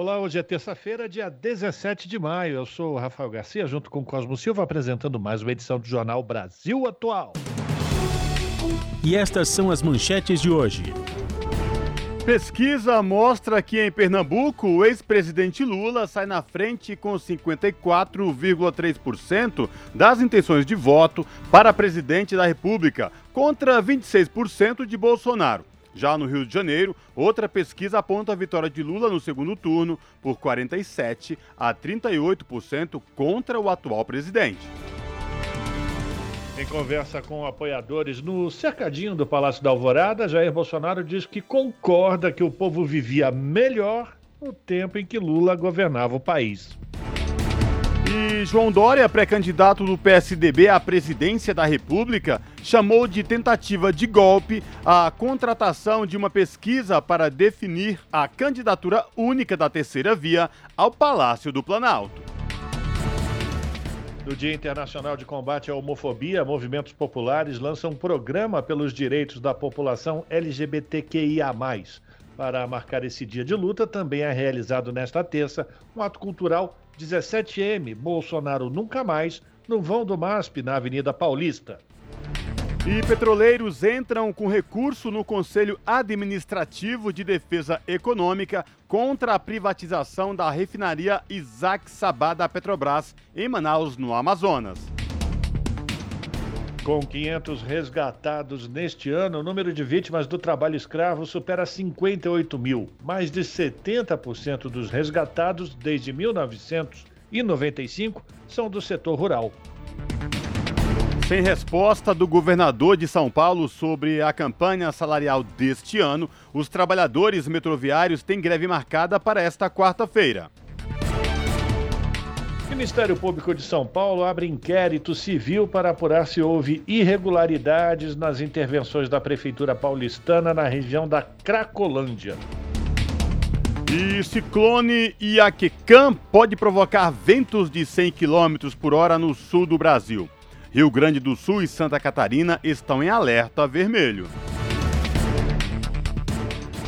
Olá, hoje é terça-feira, dia 17 de maio. Eu sou o Rafael Garcia, junto com Cosmo Silva, apresentando mais uma edição do Jornal Brasil Atual. E estas são as manchetes de hoje. Pesquisa mostra que em Pernambuco o ex-presidente Lula sai na frente com 54,3% das intenções de voto para presidente da República, contra 26% de Bolsonaro. Já no Rio de Janeiro, outra pesquisa aponta a vitória de Lula no segundo turno por 47 a 38% contra o atual presidente. Em conversa com apoiadores no cercadinho do Palácio da Alvorada, Jair Bolsonaro diz que concorda que o povo vivia melhor no tempo em que Lula governava o país. E João Dória, pré-candidato do PSDB à presidência da República, chamou de tentativa de golpe a contratação de uma pesquisa para definir a candidatura única da terceira via ao Palácio do Planalto. No Dia Internacional de Combate à Homofobia, movimentos populares lançam um programa pelos direitos da população LGBTQIA. Para marcar esse dia de luta, também é realizado nesta terça um ato cultural 17M Bolsonaro Nunca Mais no vão do MASP na Avenida Paulista. E petroleiros entram com recurso no Conselho Administrativo de Defesa Econômica contra a privatização da refinaria Isaac Sabá da Petrobras em Manaus, no Amazonas. Com 500 resgatados neste ano, o número de vítimas do trabalho escravo supera 58 mil. Mais de 70% dos resgatados desde 1995 são do setor rural. Sem resposta do governador de São Paulo sobre a campanha salarial deste ano, os trabalhadores metroviários têm greve marcada para esta quarta-feira. Ministério Público de São Paulo abre inquérito civil para apurar se houve irregularidades nas intervenções da Prefeitura paulistana na região da Cracolândia. E ciclone Iaquecã pode provocar ventos de 100 km por hora no sul do Brasil. Rio Grande do Sul e Santa Catarina estão em alerta vermelho.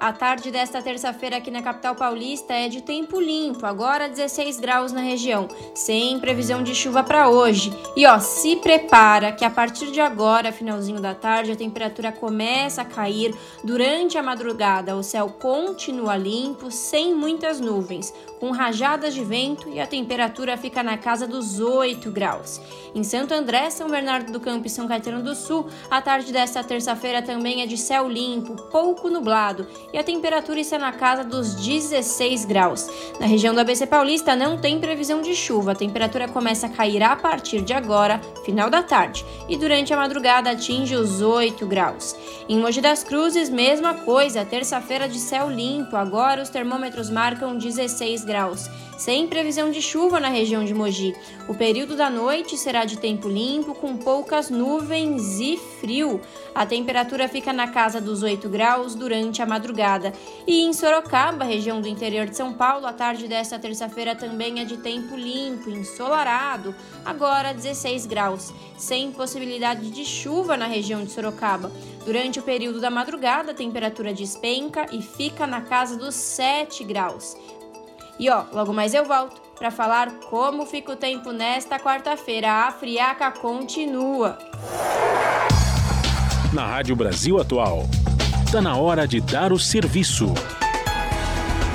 A tarde desta terça-feira aqui na capital paulista é de tempo limpo, agora 16 graus na região, sem previsão de chuva para hoje. E ó, se prepara que a partir de agora, finalzinho da tarde, a temperatura começa a cair durante a madrugada. O céu continua limpo, sem muitas nuvens, com rajadas de vento e a temperatura fica na casa dos 8 graus. Em Santo André, São Bernardo do Campo e São Caetano do Sul, a tarde desta terça-feira também é de céu limpo, pouco nublado e a temperatura está na casa dos 16 graus. Na região do ABC Paulista não tem previsão de chuva, a temperatura começa a cair a partir de agora, final da tarde, e durante a madrugada atinge os 8 graus. Em Mogi das Cruzes, mesma coisa, terça-feira de céu limpo, agora os termômetros marcam 16 graus sem previsão de chuva na região de Mogi. O período da noite será de tempo limpo, com poucas nuvens e frio. A temperatura fica na casa dos 8 graus durante a madrugada. E em Sorocaba, região do interior de São Paulo, a tarde desta terça-feira também é de tempo limpo, ensolarado, agora 16 graus, sem possibilidade de chuva na região de Sorocaba. Durante o período da madrugada, a temperatura despenca e fica na casa dos 7 graus. E ó, logo mais eu volto para falar como fica o tempo nesta quarta-feira. A friaca continua. Na Rádio Brasil Atual, está na hora de dar o serviço.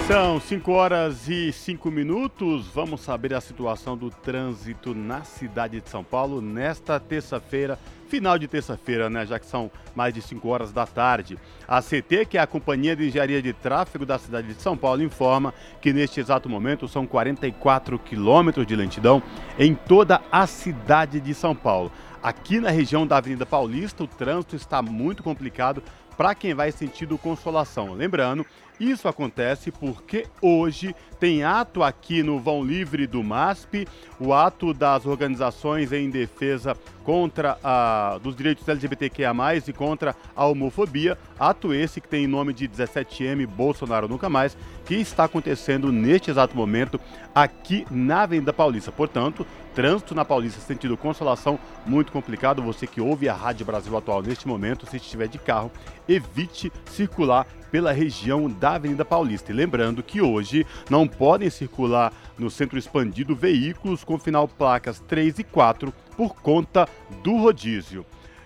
São 5 horas e 5 minutos. Vamos saber a situação do trânsito na cidade de São Paulo nesta terça-feira, final de terça-feira, né? Já que são mais de 5 horas da tarde. A CT, que é a Companhia de Engenharia de Tráfego da cidade de São Paulo, informa que neste exato momento são 44 quilômetros de lentidão em toda a cidade de São Paulo. Aqui na região da Avenida Paulista, o trânsito está muito complicado para quem vai sentido Consolação. Lembrando isso acontece porque hoje tem ato aqui no Vão Livre do MASP, o ato das organizações em defesa contra a, dos direitos LGBTQIA+, e contra a homofobia, ato esse que tem nome de 17M Bolsonaro Nunca Mais, que está acontecendo neste exato momento aqui na Avenida Paulista. Portanto, trânsito na Paulista sentido Consolação, muito complicado. Você que ouve a Rádio Brasil Atual neste momento, se estiver de carro, evite circular pela região da Avenida Paulista. E lembrando que hoje não podem circular no centro expandido veículos com final placas 3 e 4 por conta do rodízio.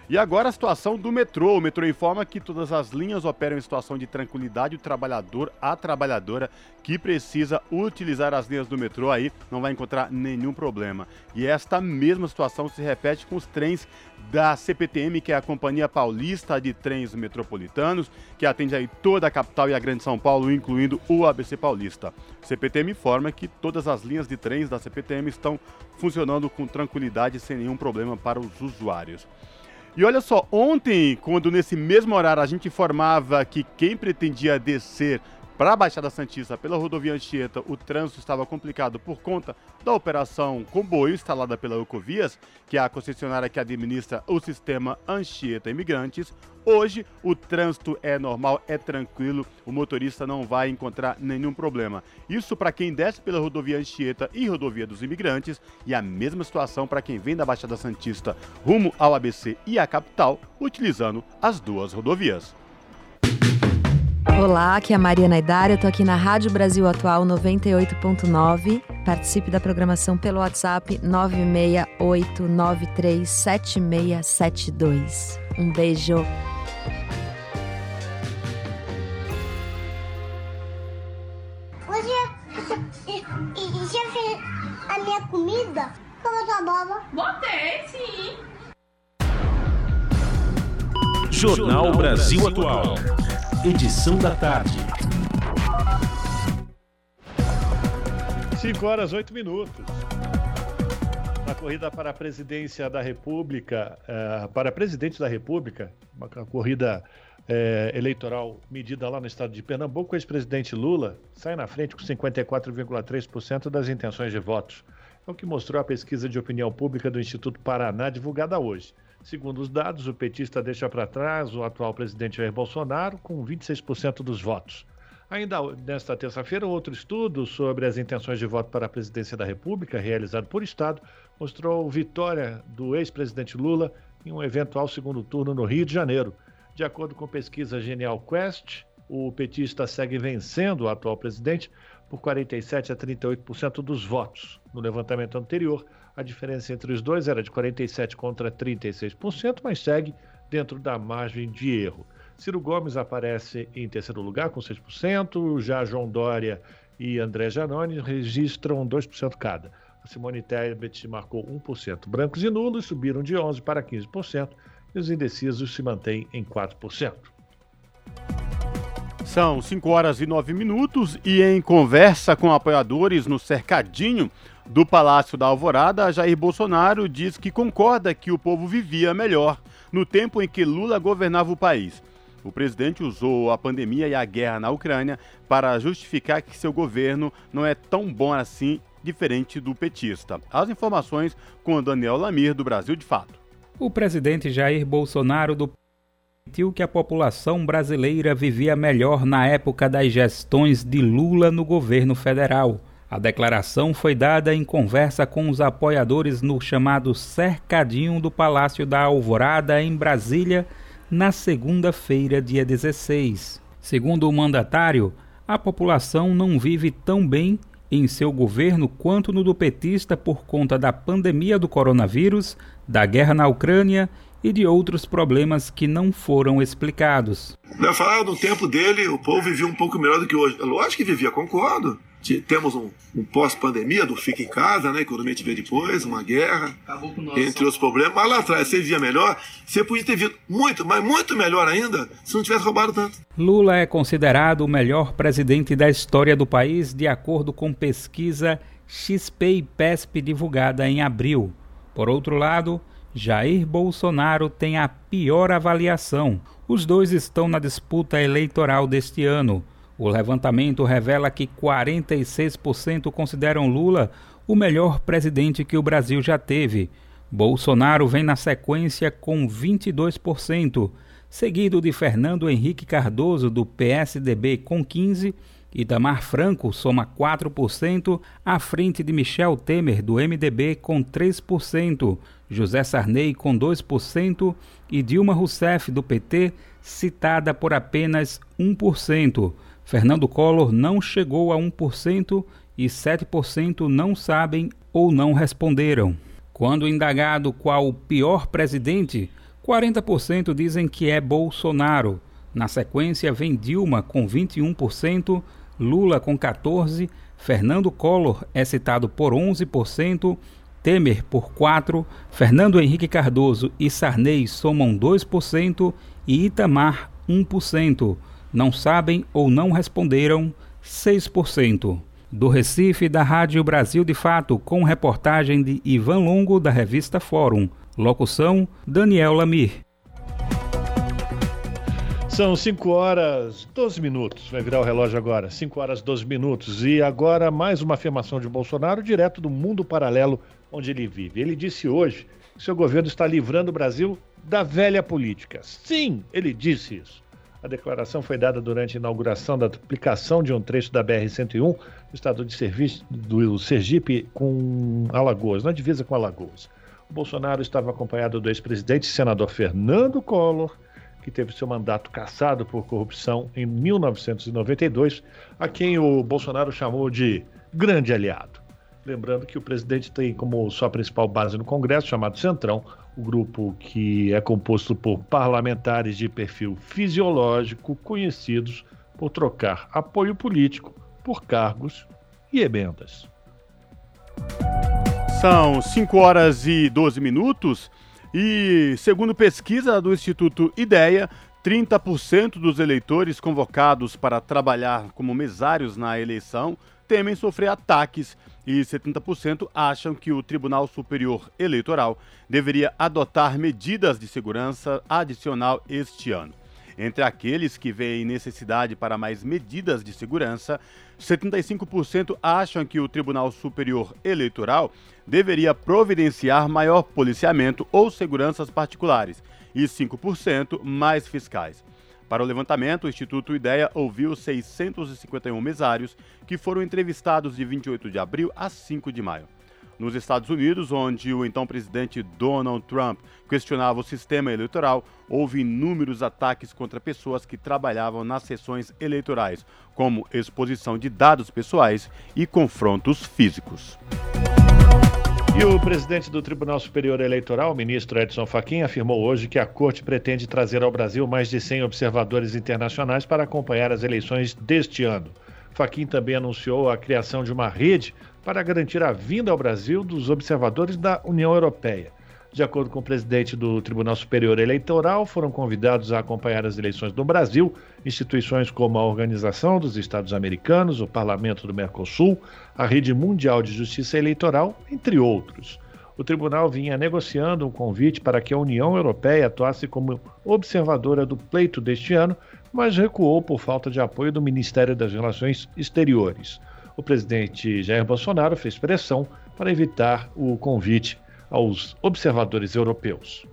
E agora a situação do metrô. O metrô informa que todas as linhas operam em situação de tranquilidade. O trabalhador, a trabalhadora que precisa utilizar as linhas do metrô aí não vai encontrar nenhum problema. E esta mesma situação se repete com os trens da CPTM, que é a Companhia Paulista de Trens Metropolitanos, que atende aí toda a capital e a Grande São Paulo, incluindo o ABC Paulista. CPTM informa que todas as linhas de trens da CPTM estão funcionando com tranquilidade sem nenhum problema para os usuários. E olha só, ontem, quando nesse mesmo horário a gente informava que quem pretendia descer para a Baixada Santista, pela rodovia Anchieta, o trânsito estava complicado por conta da operação Comboio, instalada pela Ecovias, que é a concessionária que administra o sistema Anchieta Imigrantes. Hoje, o trânsito é normal, é tranquilo, o motorista não vai encontrar nenhum problema. Isso para quem desce pela rodovia Anchieta e rodovia dos Imigrantes, e a mesma situação para quem vem da Baixada Santista rumo ao ABC e à capital, utilizando as duas rodovias. Olá, aqui é a Maria Naidara, eu tô aqui na Rádio Brasil Atual 98.9. Participe da programação pelo WhatsApp 968937672. Um beijo. Hoje já fez a minha comida? Como tua boba? Botei, sim. Jornal Brasil Atual edição da tarde. 5 horas 8 minutos. Na corrida para a presidência da República, eh, para presidente da República, uma corrida eh, eleitoral medida lá no estado de Pernambuco, o ex-presidente Lula sai na frente com 54,3% das intenções de votos. É o que mostrou a pesquisa de opinião pública do Instituto Paraná, divulgada hoje. Segundo os dados, o petista deixa para trás o atual presidente Jair Bolsonaro com 26% dos votos. Ainda nesta terça-feira, outro estudo sobre as intenções de voto para a presidência da República, realizado por Estado, mostrou vitória do ex-presidente Lula em um eventual segundo turno no Rio de Janeiro. De acordo com pesquisa Genial Quest, o petista segue vencendo o atual presidente por 47 a 38% dos votos. No levantamento anterior, a diferença entre os dois era de 47% contra 36%, mas segue dentro da margem de erro. Ciro Gomes aparece em terceiro lugar com 6%, já João Dória e André Janone registram 2% cada. A Simone Tebet marcou 1%. Brancos e nulos subiram de 11% para 15% e os indecisos se mantêm em 4%. São 5 horas e 9 minutos e em conversa com apoiadores no cercadinho do Palácio da Alvorada, Jair Bolsonaro diz que concorda que o povo vivia melhor no tempo em que Lula governava o país. O presidente usou a pandemia e a guerra na Ucrânia para justificar que seu governo não é tão bom assim, diferente do petista. As informações com Daniel Lamir, do Brasil de Fato. O presidente Jair Bolsonaro do admitiu que a população brasileira vivia melhor na época das gestões de Lula no governo federal. A declaração foi dada em conversa com os apoiadores no chamado Cercadinho do Palácio da Alvorada, em Brasília, na segunda-feira, dia 16. Segundo o mandatário, a população não vive tão bem em seu governo quanto no do petista por conta da pandemia do coronavírus, da guerra na Ucrânia e de outros problemas que não foram explicados. Vai falar no tempo dele, o povo vivia um pouco melhor do que hoje. Lógico que vivia, concordo. Temos um, um pós-pandemia do fica em casa, né? Que o vê depois, uma guerra, entre os problemas. Mas lá atrás você vivia melhor, você podia ter vindo muito, mas muito melhor ainda, se não tivesse roubado tanto. Lula é considerado o melhor presidente da história do país, de acordo com pesquisa XP e PESP divulgada em abril. Por outro lado, Jair Bolsonaro tem a pior avaliação. Os dois estão na disputa eleitoral deste ano. O levantamento revela que 46% consideram Lula o melhor presidente que o Brasil já teve. Bolsonaro vem na sequência com 22%, seguido de Fernando Henrique Cardoso, do PSDB, com 15%, Itamar Franco soma 4%, à frente de Michel Temer, do MDB, com 3%, José Sarney, com 2%, e Dilma Rousseff, do PT, citada por apenas 1%. Fernando Collor não chegou a 1% e 7% não sabem ou não responderam. Quando indagado qual o pior presidente, 40% dizem que é Bolsonaro. Na sequência vem Dilma com 21%, Lula com 14%, Fernando Collor é citado por 11%, Temer por 4%, Fernando Henrique Cardoso e Sarney somam 2% e Itamar 1% não sabem ou não responderam 6%. Do Recife, da Rádio Brasil de Fato, com reportagem de Ivan Longo, da revista Fórum. Locução: Daniel Lamir. São 5 horas 12 minutos. Vai virar o relógio agora. 5 horas 12 minutos. E agora mais uma afirmação de Bolsonaro direto do mundo paralelo onde ele vive. Ele disse hoje que seu governo está livrando o Brasil da velha política. Sim, ele disse isso. A declaração foi dada durante a inauguração da duplicação de um trecho da BR-101 no estado de serviço do Sergipe com Alagoas, na divisa com Alagoas. O Bolsonaro estava acompanhado do ex-presidente senador Fernando Collor, que teve seu mandato cassado por corrupção em 1992, a quem o Bolsonaro chamou de grande aliado. Lembrando que o presidente tem como sua principal base no Congresso, chamado Centrão, o grupo que é composto por parlamentares de perfil fisiológico conhecidos por trocar apoio político por cargos e emendas. São 5 horas e 12 minutos e, segundo pesquisa do Instituto Ideia, 30% dos eleitores convocados para trabalhar como mesários na eleição temem sofrer ataques e 70% acham que o Tribunal Superior Eleitoral deveria adotar medidas de segurança adicional este ano. Entre aqueles que veem necessidade para mais medidas de segurança, 75% acham que o Tribunal Superior Eleitoral deveria providenciar maior policiamento ou seguranças particulares, e 5% mais fiscais. Para o levantamento, o Instituto Ideia ouviu 651 mesários que foram entrevistados de 28 de abril a 5 de maio. Nos Estados Unidos, onde o então presidente Donald Trump questionava o sistema eleitoral, houve inúmeros ataques contra pessoas que trabalhavam nas sessões eleitorais, como exposição de dados pessoais e confrontos físicos. E o presidente do Tribunal Superior Eleitoral, ministro Edson Fachin, afirmou hoje que a corte pretende trazer ao Brasil mais de 100 observadores internacionais para acompanhar as eleições deste ano. Fachin também anunciou a criação de uma rede para garantir a vinda ao Brasil dos observadores da União Europeia. De acordo com o presidente do Tribunal Superior Eleitoral, foram convidados a acompanhar as eleições no Brasil instituições como a Organização dos Estados Americanos, o Parlamento do Mercosul, a Rede Mundial de Justiça Eleitoral, entre outros. O tribunal vinha negociando um convite para que a União Europeia atuasse como observadora do pleito deste ano, mas recuou por falta de apoio do Ministério das Relações Exteriores. O presidente Jair Bolsonaro fez pressão para evitar o convite aos observadores europeus.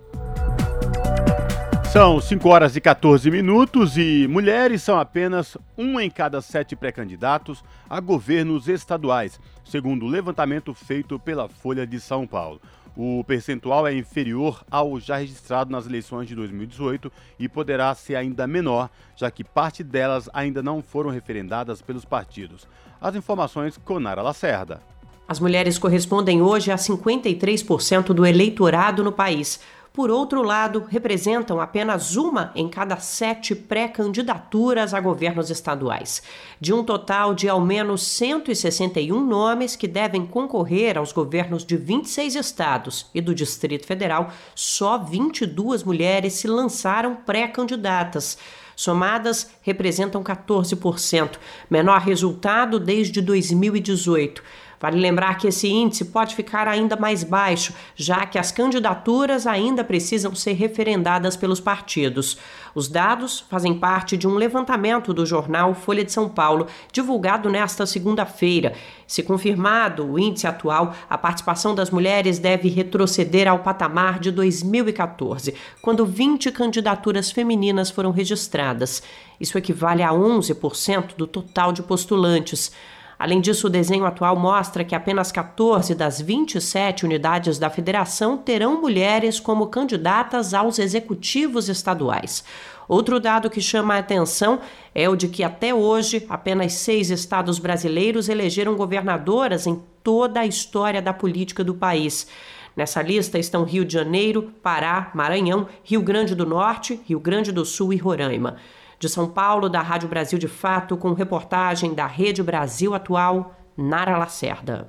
São 5 horas e 14 minutos e mulheres são apenas um em cada sete pré-candidatos a governos estaduais, segundo o levantamento feito pela Folha de São Paulo. O percentual é inferior ao já registrado nas eleições de 2018 e poderá ser ainda menor, já que parte delas ainda não foram referendadas pelos partidos. As informações com Nara Lacerda. As mulheres correspondem hoje a 53% do eleitorado no país. Por outro lado, representam apenas uma em cada sete pré-candidaturas a governos estaduais. De um total de ao menos 161 nomes que devem concorrer aos governos de 26 estados e do Distrito Federal, só 22 mulheres se lançaram pré-candidatas. Somadas, representam 14%, menor resultado desde 2018. Vale lembrar que esse índice pode ficar ainda mais baixo, já que as candidaturas ainda precisam ser referendadas pelos partidos. Os dados fazem parte de um levantamento do jornal Folha de São Paulo, divulgado nesta segunda-feira. Se confirmado o índice atual, a participação das mulheres deve retroceder ao patamar de 2014, quando 20 candidaturas femininas foram registradas. Isso equivale a 11% do total de postulantes. Além disso, o desenho atual mostra que apenas 14 das 27 unidades da federação terão mulheres como candidatas aos executivos estaduais. Outro dado que chama a atenção é o de que até hoje apenas seis estados brasileiros elegeram governadoras em toda a história da política do país. Nessa lista estão Rio de Janeiro, Pará, Maranhão, Rio Grande do Norte, Rio Grande do Sul e Roraima. De São Paulo, da Rádio Brasil de Fato, com reportagem da Rede Brasil Atual, Nara Lacerda.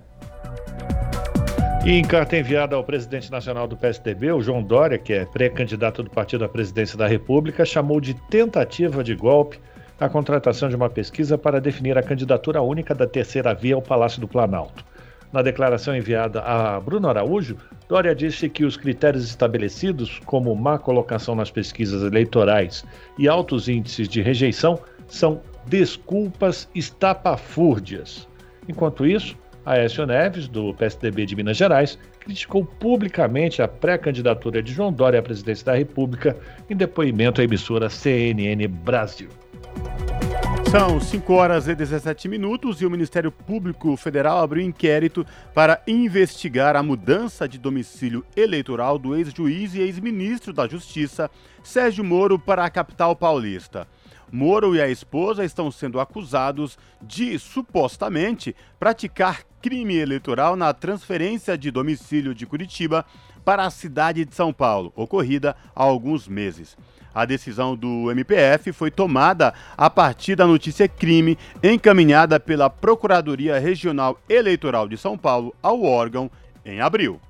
Em carta enviada ao presidente nacional do PSDB, o João Dória, que é pré-candidato do partido à presidência da República, chamou de tentativa de golpe a contratação de uma pesquisa para definir a candidatura única da terceira via ao Palácio do Planalto. Na declaração enviada a Bruno Araújo, Dória disse que os critérios estabelecidos, como má colocação nas pesquisas eleitorais e altos índices de rejeição, são desculpas estapafúrdias. Enquanto isso, Aécio Neves, do PSDB de Minas Gerais, criticou publicamente a pré-candidatura de João Dória à presidência da República em depoimento à emissora CNN Brasil. São 5 horas e 17 minutos e o Ministério Público Federal abriu inquérito para investigar a mudança de domicílio eleitoral do ex-juiz e ex-ministro da Justiça, Sérgio Moro, para a capital paulista. Moro e a esposa estão sendo acusados de, supostamente, praticar crime eleitoral na transferência de domicílio de Curitiba para a cidade de São Paulo, ocorrida há alguns meses. A decisão do MPF foi tomada a partir da notícia crime encaminhada pela Procuradoria Regional Eleitoral de São Paulo ao órgão em abril.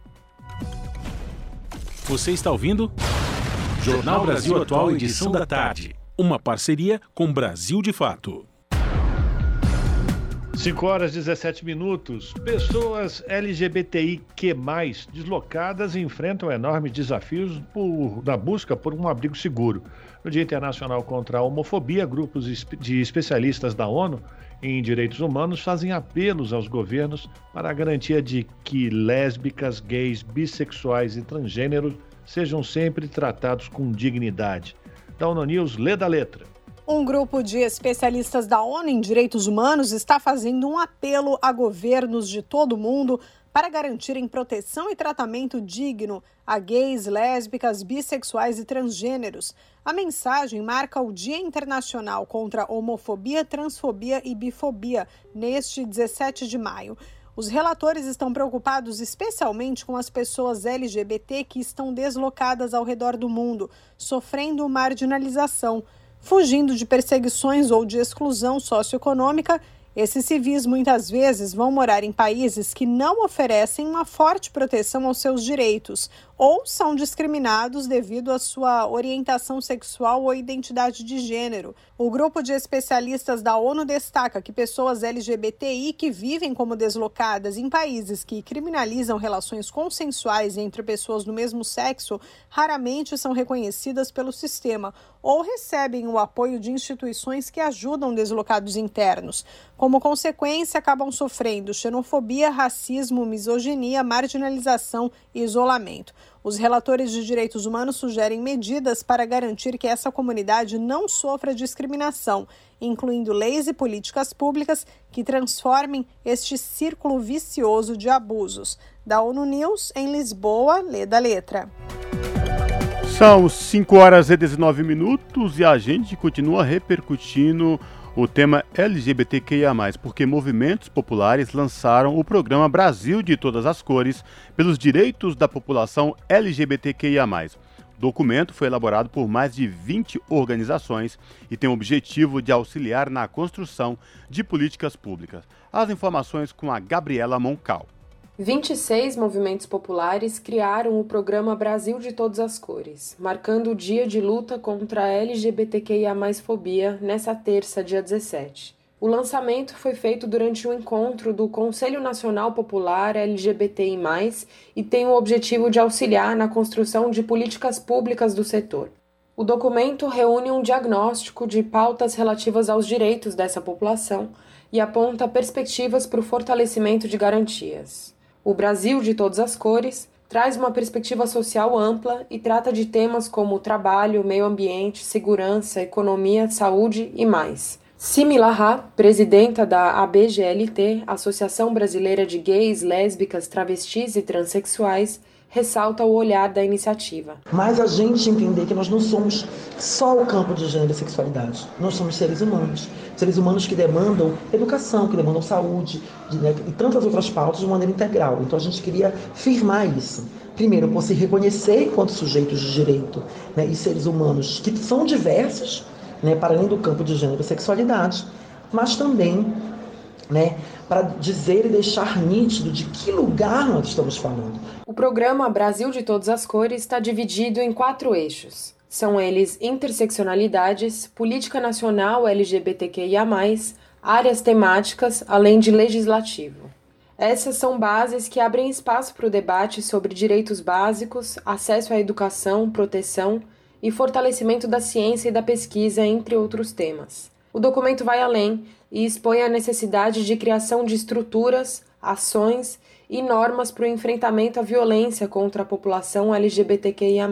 Você está ouvindo? Jornal Brasil Atual, edição da tarde. Uma parceria com Brasil de Fato. 5 horas e 17 minutos. Pessoas LGBTIQ, deslocadas, enfrentam enormes desafios por, na busca por um abrigo seguro. No Dia Internacional contra a Homofobia, grupos de especialistas da ONU em direitos humanos fazem apelos aos governos para a garantia de que lésbicas, gays, bissexuais e transgêneros sejam sempre tratados com dignidade. Da ONU News, lê da letra. Um grupo de especialistas da ONU em Direitos Humanos está fazendo um apelo a governos de todo o mundo para garantirem proteção e tratamento digno a gays, lésbicas, bissexuais e transgêneros. A mensagem marca o Dia Internacional contra a Homofobia, Transfobia e Bifobia, neste 17 de maio. Os relatores estão preocupados especialmente com as pessoas LGBT que estão deslocadas ao redor do mundo, sofrendo marginalização. Fugindo de perseguições ou de exclusão socioeconômica, esses civis muitas vezes vão morar em países que não oferecem uma forte proteção aos seus direitos ou são discriminados devido à sua orientação sexual ou identidade de gênero. O grupo de especialistas da ONU destaca que pessoas LGBTI que vivem como deslocadas em países que criminalizam relações consensuais entre pessoas do mesmo sexo raramente são reconhecidas pelo sistema ou recebem o apoio de instituições que ajudam deslocados internos. Como consequência, acabam sofrendo xenofobia, racismo, misoginia, marginalização e isolamento. Os relatores de direitos humanos sugerem medidas para garantir que essa comunidade não sofra discriminação, incluindo leis e políticas públicas que transformem este círculo vicioso de abusos. Da ONU News, em Lisboa, lê da letra. São 5 horas e 19 minutos e a gente continua repercutindo o tema LGBTQIA, porque movimentos populares lançaram o programa Brasil de Todas as Cores pelos direitos da população LGBTQIA. O documento foi elaborado por mais de 20 organizações e tem o objetivo de auxiliar na construção de políticas públicas. As informações com a Gabriela Moncal. 26 movimentos populares criaram o programa Brasil de Todas as Cores, marcando o dia de luta contra a LGBTQIA fobia nessa terça, dia 17. O lançamento foi feito durante um encontro do Conselho Nacional Popular LGBTI+, e tem o objetivo de auxiliar na construção de políticas públicas do setor. O documento reúne um diagnóstico de pautas relativas aos direitos dessa população e aponta perspectivas para o fortalecimento de garantias. O Brasil de Todas as Cores traz uma perspectiva social ampla e trata de temas como trabalho, meio ambiente, segurança, economia, saúde e mais. Simi Lahá, presidenta da ABGLT, Associação Brasileira de Gays, Lésbicas, Travestis e Transsexuais, ressalta o olhar da iniciativa. Mas a gente entender que nós não somos só o campo de gênero e sexualidade. Nós somos seres humanos. Seres humanos que demandam educação, que demandam saúde né, e tantas outras pautas de maneira integral. Então a gente queria firmar isso. Primeiro, por se reconhecer enquanto sujeitos de direito né, e seres humanos que são diversos, né, para além do campo de gênero e sexualidade, mas também né, para dizer e deixar nítido de que lugar nós estamos falando. O programa Brasil de Todas as Cores está dividido em quatro eixos. São eles interseccionalidades, política nacional LGBTQIA, áreas temáticas, além de legislativo. Essas são bases que abrem espaço para o debate sobre direitos básicos, acesso à educação, proteção e fortalecimento da ciência e da pesquisa, entre outros temas. O documento vai além e expõe a necessidade de criação de estruturas, ações e normas para o enfrentamento à violência contra a população LGBTQIA.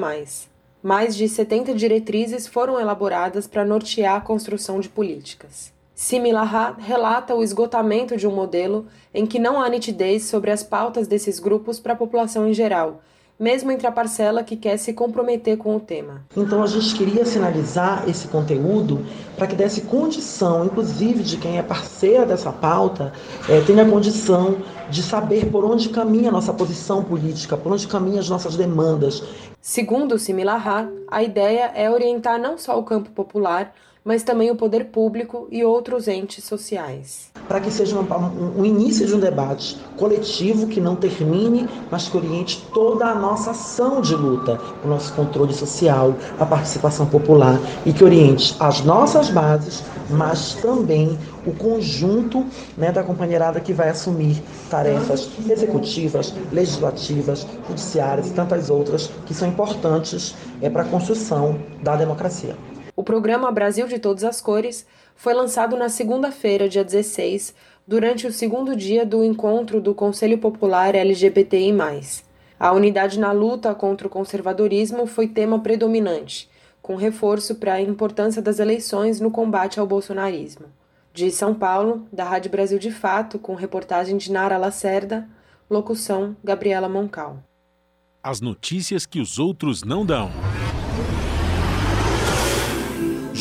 Mais de 70 diretrizes foram elaboradas para nortear a construção de políticas. Similar relata o esgotamento de um modelo em que não há nitidez sobre as pautas desses grupos para a população em geral, mesmo entre a parcela que quer se comprometer com o tema. Então a gente queria sinalizar esse conteúdo para que desse condição, inclusive de quem é parceira dessa pauta, é, tenha condição de saber por onde caminha a nossa posição política, por onde caminham as nossas demandas. Segundo o Similar, a ideia é orientar não só o campo popular, mas também o poder público e outros entes sociais. Para que seja um, um, início de um debate coletivo que não termine, mas que oriente toda a nossa ação de luta, o nosso controle social, a participação popular e que oriente as nossas bases, mas também o conjunto né, da companheirada que vai assumir tarefas executivas, legislativas, judiciárias e tantas outras que são importantes é, para a construção da democracia. O programa Brasil de Todas as Cores foi lançado na segunda-feira, dia 16, durante o segundo dia do encontro do Conselho Popular LGBTI. A unidade na luta contra o conservadorismo foi tema predominante, com reforço para a importância das eleições no combate ao bolsonarismo. De São Paulo, da Rádio Brasil de Fato, com reportagem de Nara Lacerda, locução Gabriela Moncal. As notícias que os outros não dão.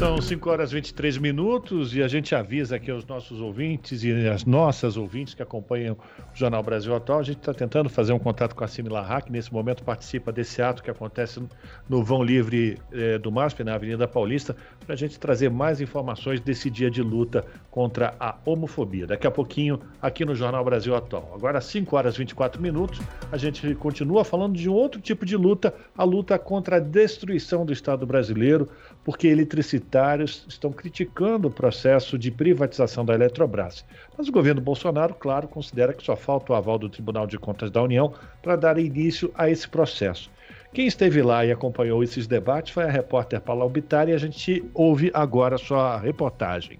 São 5 horas e 23 minutos e a gente avisa aqui aos nossos ouvintes e as nossas ouvintes que acompanham o Jornal Brasil Atual. A gente está tentando fazer um contato com a Simila Hack, nesse momento participa desse ato que acontece no Vão Livre eh, do MASP, na Avenida Paulista, para a gente trazer mais informações desse dia de luta contra a homofobia. Daqui a pouquinho, aqui no Jornal Brasil Atual. Agora, 5 horas e 24 minutos, a gente continua falando de um outro tipo de luta, a luta contra a destruição do Estado brasileiro, porque eletricitários estão criticando o processo de privatização da Eletrobras. Mas o governo Bolsonaro, claro, considera que só falta o aval do Tribunal de Contas da União para dar início a esse processo. Quem esteve lá e acompanhou esses debates foi a repórter Paula Albitari e a gente ouve agora a sua reportagem.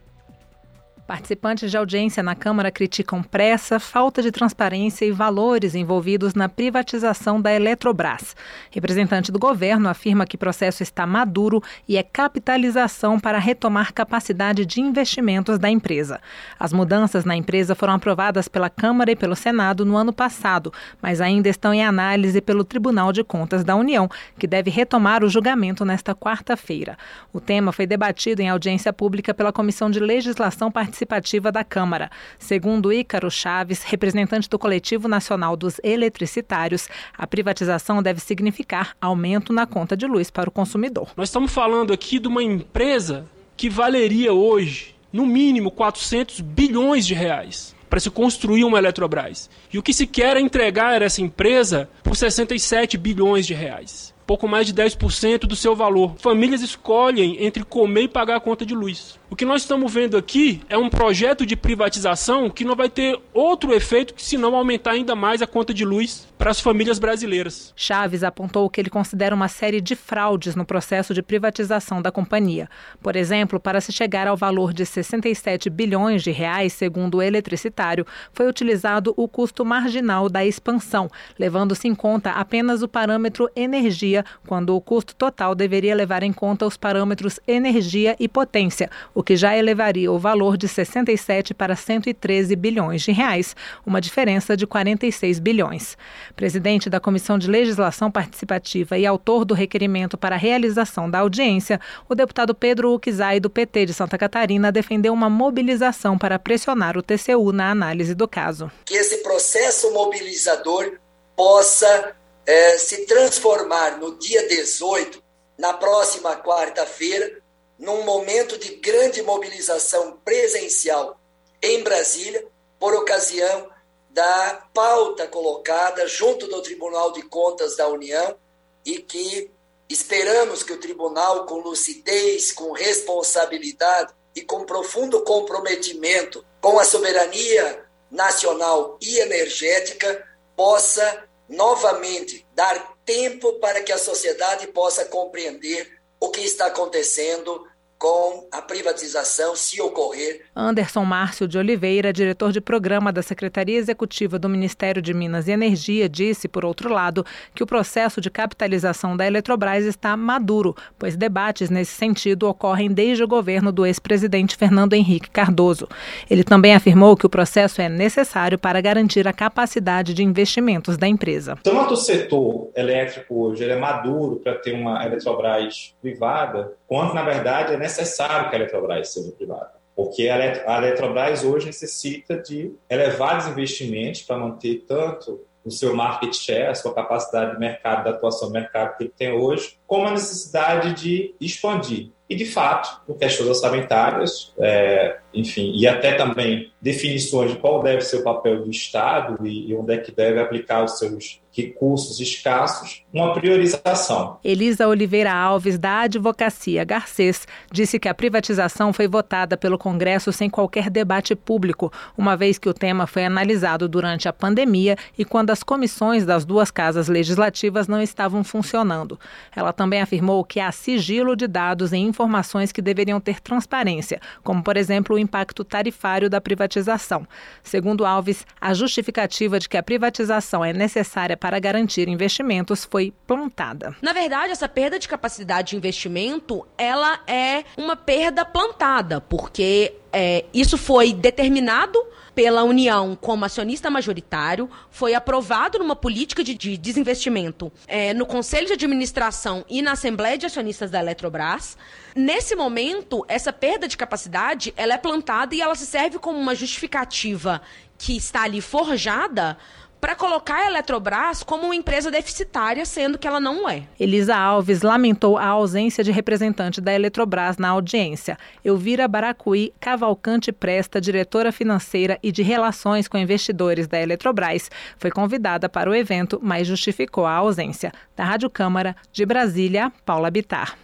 Participantes de audiência na Câmara criticam pressa, falta de transparência e valores envolvidos na privatização da Eletrobras. Representante do governo afirma que o processo está maduro e é capitalização para retomar capacidade de investimentos da empresa. As mudanças na empresa foram aprovadas pela Câmara e pelo Senado no ano passado, mas ainda estão em análise pelo Tribunal de Contas da União, que deve retomar o julgamento nesta quarta-feira. O tema foi debatido em audiência pública pela Comissão de Legislação Participativa participativa da Câmara. Segundo Ícaro Chaves, representante do Coletivo Nacional dos Eletricitários, a privatização deve significar aumento na conta de luz para o consumidor. Nós estamos falando aqui de uma empresa que valeria hoje, no mínimo, 400 bilhões de reais para se construir uma Eletrobras. E o que se quer é entregar essa empresa por 67 bilhões de reais pouco mais de 10% do seu valor. Famílias escolhem entre comer e pagar a conta de luz. O que nós estamos vendo aqui é um projeto de privatização que não vai ter outro efeito que senão aumentar ainda mais a conta de luz para as famílias brasileiras. Chaves apontou que ele considera uma série de fraudes no processo de privatização da companhia. Por exemplo, para se chegar ao valor de 67 bilhões de reais, segundo o eletricitário, foi utilizado o custo marginal da expansão, levando-se em conta apenas o parâmetro energia quando o custo total deveria levar em conta os parâmetros energia e potência, o que já elevaria o valor de 67 para 113 bilhões de reais, uma diferença de 46 bilhões. Presidente da Comissão de Legislação Participativa e autor do requerimento para a realização da audiência, o deputado Pedro Uquizai, do PT de Santa Catarina, defendeu uma mobilização para pressionar o TCU na análise do caso. Que esse processo mobilizador possa é, se transformar no dia 18, na próxima quarta-feira, num momento de grande mobilização presencial em Brasília, por ocasião da pauta colocada junto do Tribunal de Contas da União e que esperamos que o tribunal, com lucidez, com responsabilidade e com profundo comprometimento com a soberania nacional e energética, possa novamente dar tempo para que a sociedade possa compreender o que está acontecendo com a privatização, se ocorrer. Anderson Márcio de Oliveira, diretor de programa da Secretaria Executiva do Ministério de Minas e Energia, disse, por outro lado, que o processo de capitalização da Eletrobras está maduro, pois debates nesse sentido ocorrem desde o governo do ex-presidente Fernando Henrique Cardoso. Ele também afirmou que o processo é necessário para garantir a capacidade de investimentos da empresa. Tanto o setor elétrico hoje ele é maduro para ter uma Eletrobras privada, quanto, na verdade, é necessário que a Eletrobras seja privada. Porque a Eletrobras hoje necessita de elevados investimentos para manter tanto o seu market share, a sua capacidade de mercado, da atuação do mercado que ele tem hoje, como a necessidade de expandir. E, de fato, por questões orçamentárias, é, enfim, e até também definições de qual deve ser o papel do Estado e, e onde é que deve aplicar os seus recursos escassos, uma priorização. Elisa Oliveira Alves, da Advocacia Garcês, disse que a privatização foi votada pelo Congresso sem qualquer debate público, uma vez que o tema foi analisado durante a pandemia e quando as comissões das duas casas legislativas não estavam funcionando. Ela também afirmou que há sigilo de dados em informações que deveriam ter transparência, como, por exemplo, o impacto tarifário da privatização. Segundo Alves, a justificativa de que a privatização é necessária para garantir investimentos foi plantada. Na verdade, essa perda de capacidade de investimento, ela é uma perda plantada, porque é, isso foi determinado pela União como acionista majoritário, foi aprovado numa política de, de desinvestimento é, no Conselho de Administração e na Assembleia de Acionistas da Eletrobras. Nesse momento, essa perda de capacidade ela é plantada e ela se serve como uma justificativa que está ali forjada para colocar a Eletrobras como uma empresa deficitária, sendo que ela não é. Elisa Alves lamentou a ausência de representante da Eletrobras na audiência. Elvira Baracuí Cavalcante Presta, diretora financeira e de relações com investidores da Eletrobras, foi convidada para o evento, mas justificou a ausência. Da Rádio Câmara, de Brasília, Paula Bitar.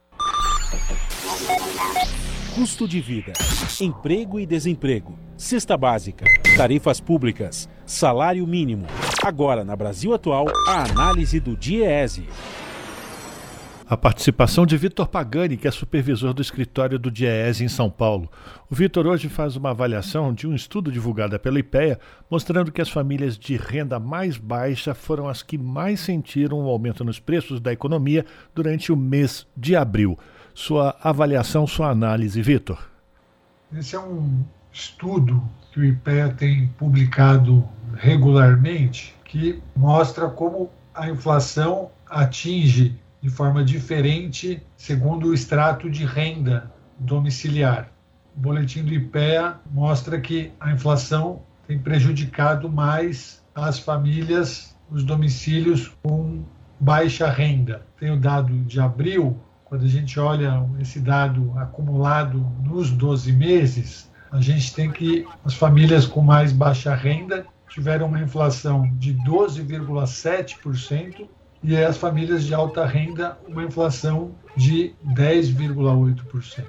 Custo de vida, emprego e desemprego, cesta básica, tarifas públicas, salário mínimo. Agora, na Brasil Atual, a análise do DIEESE. a participação de Vitor Pagani, que é supervisor do escritório do DIEESE em São Paulo. O Vitor hoje faz uma avaliação de um estudo divulgado pela IPEA, mostrando que as famílias de renda mais baixa foram as que mais sentiram o aumento nos preços da economia durante o mês de abril. Sua avaliação, sua análise, Vitor. Esse é um estudo que o IPEA tem publicado regularmente que mostra como a inflação atinge de forma diferente segundo o extrato de renda domiciliar. O boletim do IPEA mostra que a inflação tem prejudicado mais as famílias, os domicílios com baixa renda. Tem o dado de abril, quando a gente olha esse dado acumulado nos 12 meses, a gente tem que as famílias com mais baixa renda tiveram uma inflação de 12,7% e as famílias de alta renda uma inflação de 10,8%.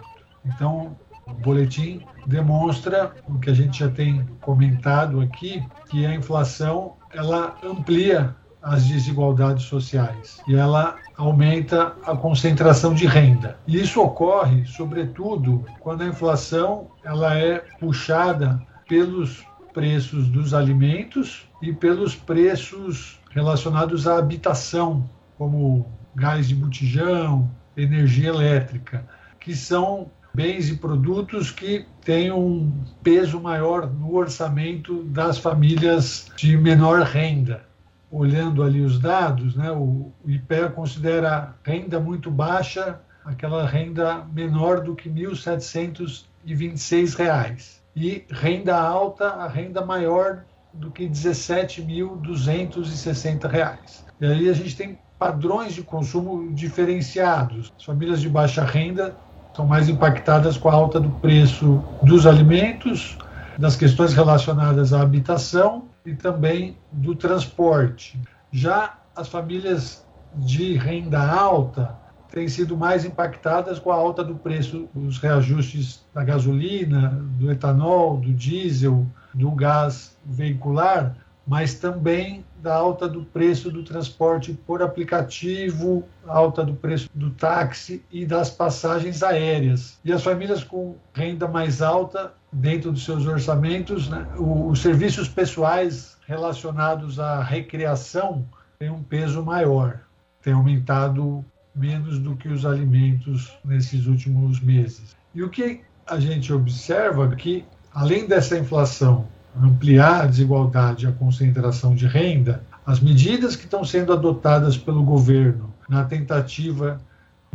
Então, o boletim demonstra o que a gente já tem comentado aqui, que a inflação ela amplia as desigualdades sociais e ela aumenta a concentração de renda. E isso ocorre, sobretudo, quando a inflação ela é puxada pelos preços dos alimentos e pelos preços relacionados à habitação, como gás de botijão, energia elétrica, que são bens e produtos que têm um peso maior no orçamento das famílias de menor renda. Olhando ali os dados, né, o IPEA considera renda muito baixa aquela renda menor do que R$ 1.726 e renda alta, a renda maior do que R$ 17.260. E aí a gente tem padrões de consumo diferenciados. As famílias de baixa renda são mais impactadas com a alta do preço dos alimentos, das questões relacionadas à habitação e também do transporte. Já as famílias de renda alta têm sido mais impactadas com a alta do preço, os reajustes da gasolina, do etanol, do diesel, do gás veicular, mas também da alta do preço do transporte por aplicativo, alta do preço do táxi e das passagens aéreas. E as famílias com renda mais alta, dentro dos seus orçamentos, né, os serviços pessoais relacionados à recreação têm um peso maior, tem aumentado menos do que os alimentos nesses últimos meses. E o que a gente observa é que, além dessa inflação ampliar a desigualdade e a concentração de renda, as medidas que estão sendo adotadas pelo governo na tentativa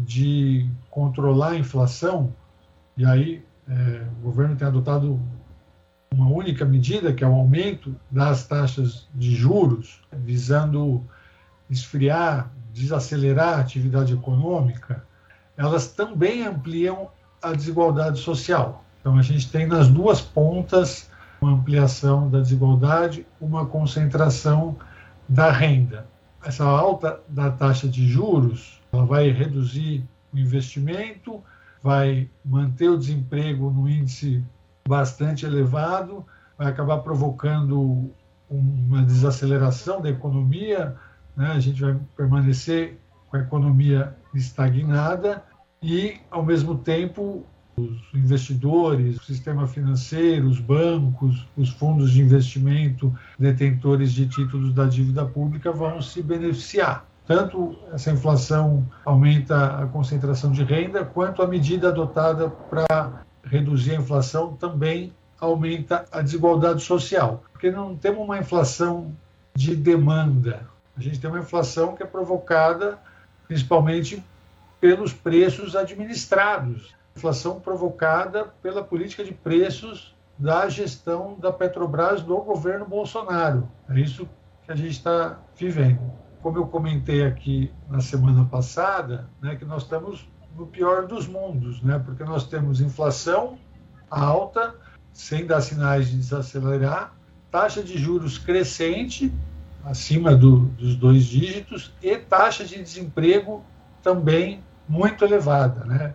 de controlar a inflação, e aí é, o governo tem adotado uma única medida, que é o aumento das taxas de juros, visando esfriar, desacelerar a atividade econômica, elas também ampliam a desigualdade social. Então, a gente tem nas duas pontas uma ampliação da desigualdade, uma concentração da renda. Essa alta da taxa de juros ela vai reduzir o investimento, vai manter o desemprego no índice bastante elevado, vai acabar provocando uma desaceleração da economia, né? a gente vai permanecer com a economia estagnada e, ao mesmo tempo, os investidores, o sistema financeiro, os bancos, os fundos de investimento, detentores de títulos da dívida pública vão se beneficiar. Tanto essa inflação aumenta a concentração de renda, quanto a medida adotada para reduzir a inflação também aumenta a desigualdade social. Porque não temos uma inflação de demanda, a gente tem uma inflação que é provocada principalmente pelos preços administrados inflação provocada pela política de preços da gestão da Petrobras do governo Bolsonaro. É isso que a gente está vivendo. Como eu comentei aqui na semana passada, né, que nós estamos no pior dos mundos, né, porque nós temos inflação alta, sem dar sinais de desacelerar, taxa de juros crescente, acima do, dos dois dígitos, e taxa de desemprego também muito elevada. Né?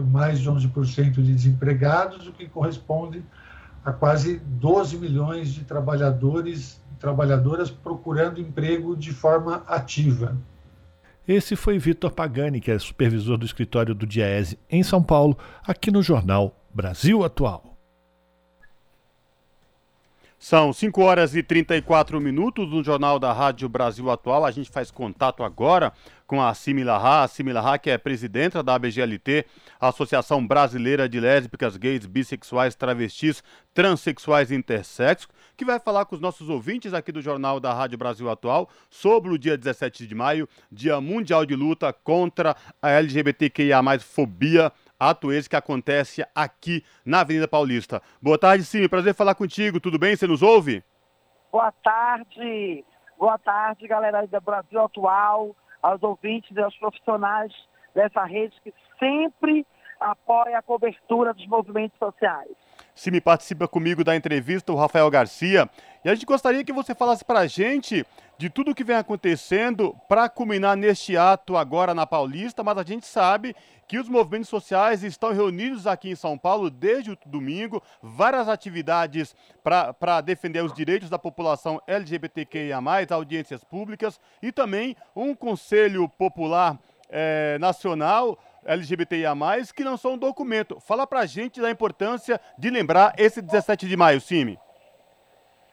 Mais de 11% de desempregados, o que corresponde a quase 12 milhões de trabalhadores e trabalhadoras procurando emprego de forma ativa. Esse foi Vitor Pagani, que é supervisor do escritório do Diese em São Paulo, aqui no jornal Brasil Atual. São 5 horas e 34 minutos no Jornal da Rádio Brasil Atual. A gente faz contato agora com a Simila A Simila que é presidenta da ABGLT, Associação Brasileira de Lésbicas, Gays, Bissexuais, Travestis, Transsexuais e Intersexos, que vai falar com os nossos ouvintes aqui do Jornal da Rádio Brasil Atual sobre o dia 17 de maio, Dia Mundial de Luta contra a LGBTQIA+, fobia ato esse que acontece aqui na Avenida Paulista. Boa tarde, Sim, prazer falar contigo, tudo bem? Você nos ouve? Boa tarde, boa tarde, galera do Brasil Atual, aos ouvintes e aos profissionais dessa rede que sempre apoia a cobertura dos movimentos sociais. Se me participa comigo da entrevista o Rafael Garcia, e a gente gostaria que você falasse para a gente de tudo que vem acontecendo para culminar neste ato agora na Paulista, mas a gente sabe que os movimentos sociais estão reunidos aqui em São Paulo desde o domingo, várias atividades para defender os direitos da população LGBTQIA, audiências públicas e também um Conselho Popular eh, Nacional LGBTIA+, que lançou um documento. Fala pra gente da importância de lembrar esse 17 de maio, Cime.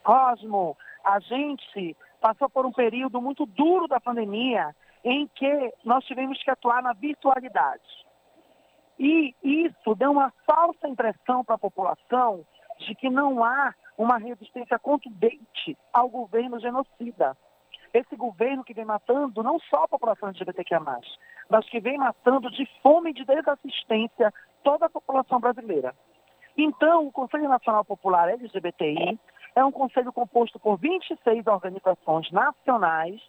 Cosmo, a gente passou por um período muito duro da pandemia em que nós tivemos que atuar na virtualidade. E isso deu uma falsa impressão para a população de que não há uma resistência contundente ao governo genocida. Esse governo que vem matando não só a população LGBTQIA+, mas que vem matando de fome e de desassistência toda a população brasileira. Então, o Conselho Nacional Popular LGBTI é um conselho composto por 26 organizações nacionais,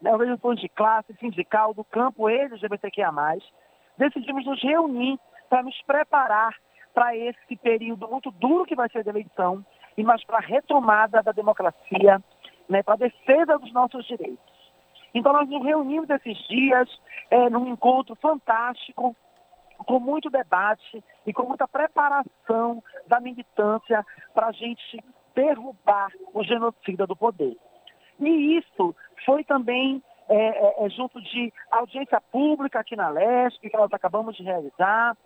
né, organizações de classe, sindical, do campo LGBTQIA+, decidimos nos reunir para nos preparar para esse período muito duro que vai ser de eleição, e mais para a retomada da democracia, né, para a defesa dos nossos direitos. Então nós nos reunimos esses dias é, num encontro fantástico, com muito debate e com muita preparação da militância para a gente derrubar o genocida do poder. E isso foi também é, é, é, junto de audiência pública aqui na Leste, que nós acabamos de realizar,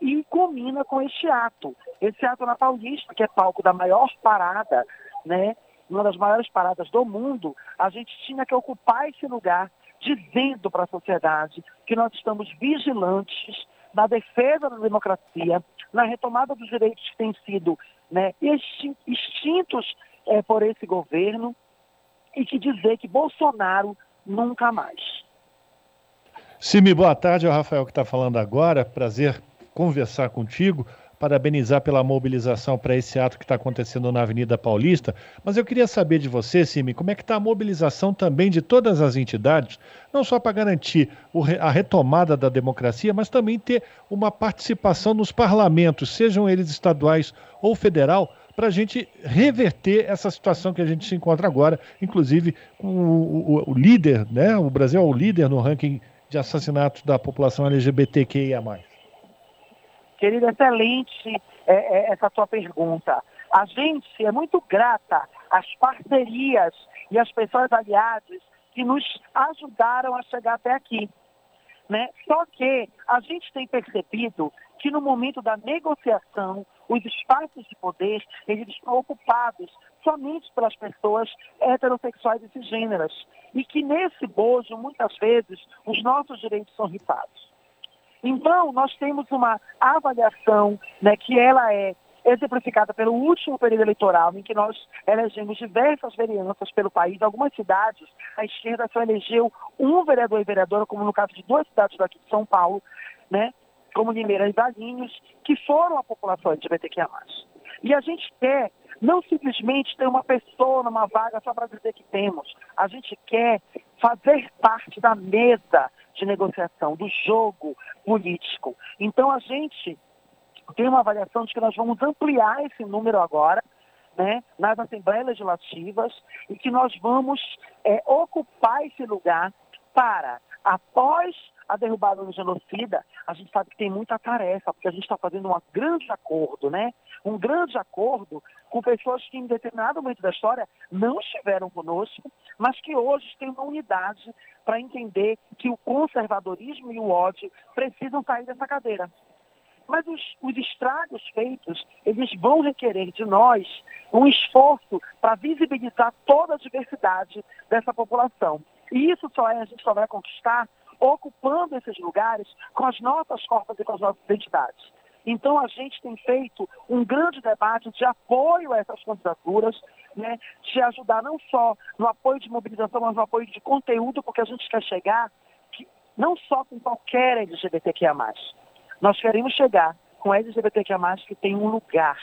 e culmina com este ato. Esse ato na Paulista, que é palco da maior parada, né, uma das maiores paradas do mundo, a gente tinha que ocupar esse lugar dizendo para a sociedade que nós estamos vigilantes na defesa da democracia, na retomada dos direitos que têm sido né, extintos é, por esse governo e que dizer que Bolsonaro nunca mais. Simi, boa tarde, é o Rafael que está falando agora. Prazer conversar contigo, parabenizar pela mobilização para esse ato que está acontecendo na Avenida Paulista. Mas eu queria saber de você, Simi, como é que está a mobilização também de todas as entidades, não só para garantir a retomada da democracia, mas também ter uma participação nos parlamentos, sejam eles estaduais ou federal, para a gente reverter essa situação que a gente se encontra agora, inclusive o, o, o, líder, né? O Brasil é o líder no ranking de assassinatos da população LGBTQIA. Querida, excelente é, é, essa tua pergunta. A gente é muito grata às parcerias e às pessoas aliadas que nos ajudaram a chegar até aqui. Né? Só que a gente tem percebido que no momento da negociação, os espaços de poder, eles estão ocupados somente pelas pessoas heterossexuais e cisgêneras. E que nesse bojo, muitas vezes, os nossos direitos são ripados. Então, nós temos uma avaliação né, que ela é exemplificada pelo último período eleitoral, em que nós elegemos diversas vereanças pelo país. Algumas cidades, a esquerda só elegeu um vereador e vereadora, como no caso de duas cidades daqui de São Paulo, né? como Limeira e Valinhos, que foram a população LGBTQIA+. E a gente quer não simplesmente ter uma pessoa numa vaga só para dizer que temos. A gente quer fazer parte da mesa de negociação, do jogo político. Então a gente tem uma avaliação de que nós vamos ampliar esse número agora, né, nas assembleias legislativas, e que nós vamos é, ocupar esse lugar para após a derrubada do genocida, a gente sabe que tem muita tarefa, porque a gente está fazendo um grande acordo, né? Um grande acordo com pessoas que em determinado momento da história não estiveram conosco, mas que hoje têm uma unidade para entender que o conservadorismo e o ódio precisam sair dessa cadeira. Mas os, os estragos feitos, eles vão requerer de nós um esforço para visibilizar toda a diversidade dessa população. E isso só é, a gente só vai conquistar ocupando esses lugares com as nossas corpas e com as nossas identidades. Então, a gente tem feito um grande debate de apoio a essas candidaturas, né, de ajudar não só no apoio de mobilização, mas no apoio de conteúdo, porque a gente quer chegar que, não só com qualquer LGBTQIA+. Nós queremos chegar com LGBTQIA+, que tem um lugar,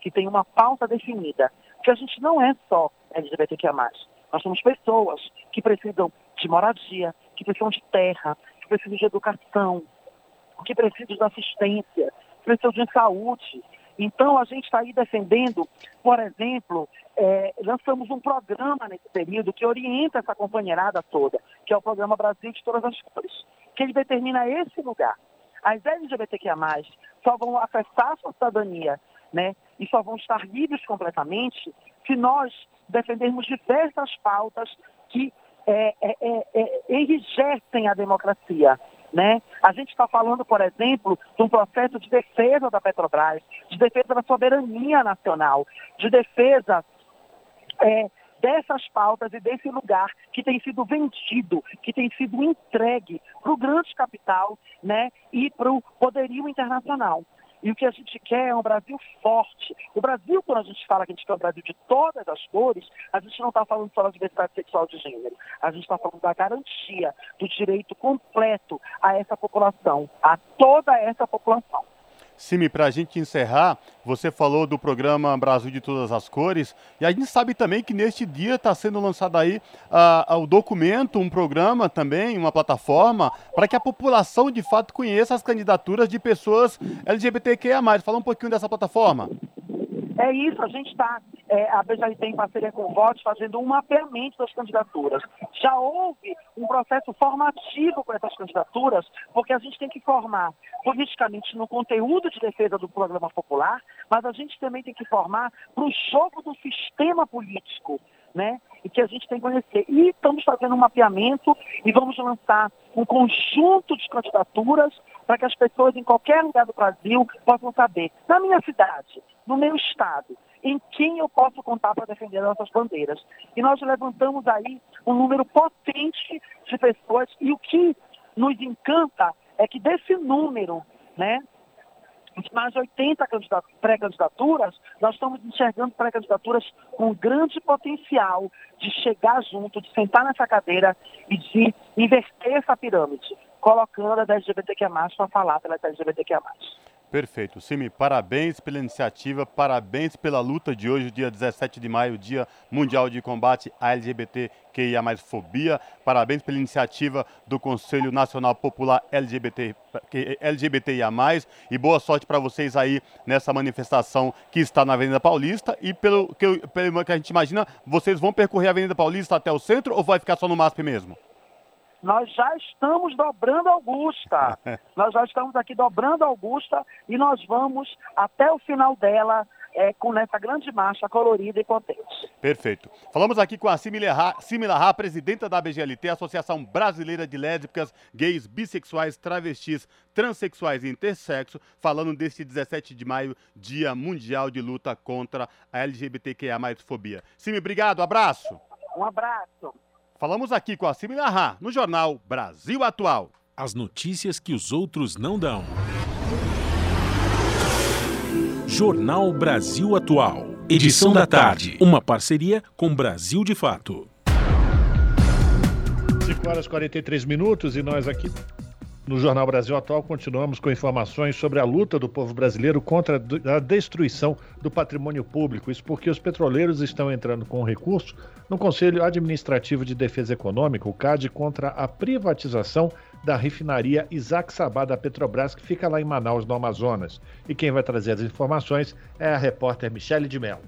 que tem uma pauta definida. Porque a gente não é só LGBTQIA+. Nós somos pessoas que precisam de moradia, que precisam de terra, que precisam de educação, que precisam de assistência, que precisam de saúde. Então, a gente está aí defendendo, por exemplo, é, lançamos um programa nesse período que orienta essa companheirada toda, que é o programa Brasil de Todas as Cores, que ele determina esse lugar. As LGBTQIA+, só vão acessar a sua cidadania, né, e só vão estar livres completamente se nós defendermos diversas pautas que é, é, é, é, enrijecem a democracia. Né? A gente está falando, por exemplo, de um processo de defesa da Petrobras, de defesa da soberania nacional, de defesa é, dessas pautas e desse lugar que tem sido vendido, que tem sido entregue para o grande capital né, e para o poderio internacional. E o que a gente quer é um Brasil forte. O Brasil, quando a gente fala que a gente quer um Brasil de todas as cores, a gente não está falando só da diversidade sexual de gênero. A gente está falando da garantia do direito completo a essa população, a toda essa população. Simi, para a gente encerrar, você falou do programa Brasil de Todas as Cores, e a gente sabe também que neste dia está sendo lançado aí uh, o documento, um programa também, uma plataforma, para que a população de fato conheça as candidaturas de pessoas LGBTQIA+. Fala um pouquinho dessa plataforma. É isso, a gente está, é, a BJT em parceria com o VOT, fazendo um mapeamento das candidaturas. Já houve um processo formativo com essas candidaturas, porque a gente tem que formar politicamente no conteúdo de defesa do programa popular, mas a gente também tem que formar para o jogo do sistema político. Né? E que a gente tem que conhecer. E estamos fazendo um mapeamento e vamos lançar um conjunto de candidaturas para que as pessoas em qualquer lugar do Brasil possam saber, na minha cidade, no meu estado, em quem eu posso contar para defender nossas bandeiras. E nós levantamos aí um número potente de pessoas e o que nos encanta é que desse número, né, de mais de 80 pré-candidaturas, nós estamos enxergando pré-candidaturas com grande potencial de chegar junto, de sentar nessa cadeira e de inverter essa pirâmide, colocando a LGBTQIA+, para falar pela LGBTQIA+. Perfeito. Simi, parabéns pela iniciativa, parabéns pela luta de hoje, dia 17 de maio, Dia Mundial de Combate à LGBTQIA fobia. Parabéns pela iniciativa do Conselho Nacional Popular LGBT, LGBTIA+, e boa sorte para vocês aí nessa manifestação que está na Avenida Paulista. E pelo que, pelo que a gente imagina, vocês vão percorrer a Avenida Paulista até o centro ou vai ficar só no MASP mesmo? Nós já estamos dobrando Augusta. nós já estamos aqui dobrando Augusta e nós vamos até o final dela é, com essa grande marcha colorida e potente. Perfeito. Falamos aqui com a Similarra, presidenta da BGLT, Associação Brasileira de Lésbicas, Gays, Bissexuais, Travestis, Transsexuais e Intersexo, falando deste 17 de maio, Dia Mundial de Luta contra a LGBTQIA+, fobia. Simi, obrigado, abraço. Um abraço. Falamos aqui com a Similarra, no jornal Brasil Atual. As notícias que os outros não dão. Jornal Brasil Atual. Edição da tarde. Uma parceria com Brasil de Fato. 5 horas e 43 minutos e nós aqui no Jornal Brasil Atual, continuamos com informações sobre a luta do povo brasileiro contra a destruição do patrimônio público. Isso porque os petroleiros estão entrando com recurso no Conselho Administrativo de Defesa Econômica, o CAD, contra a privatização da refinaria Isaac Sabá da Petrobras, que fica lá em Manaus, no Amazonas. E quem vai trazer as informações é a repórter Michele de Mello.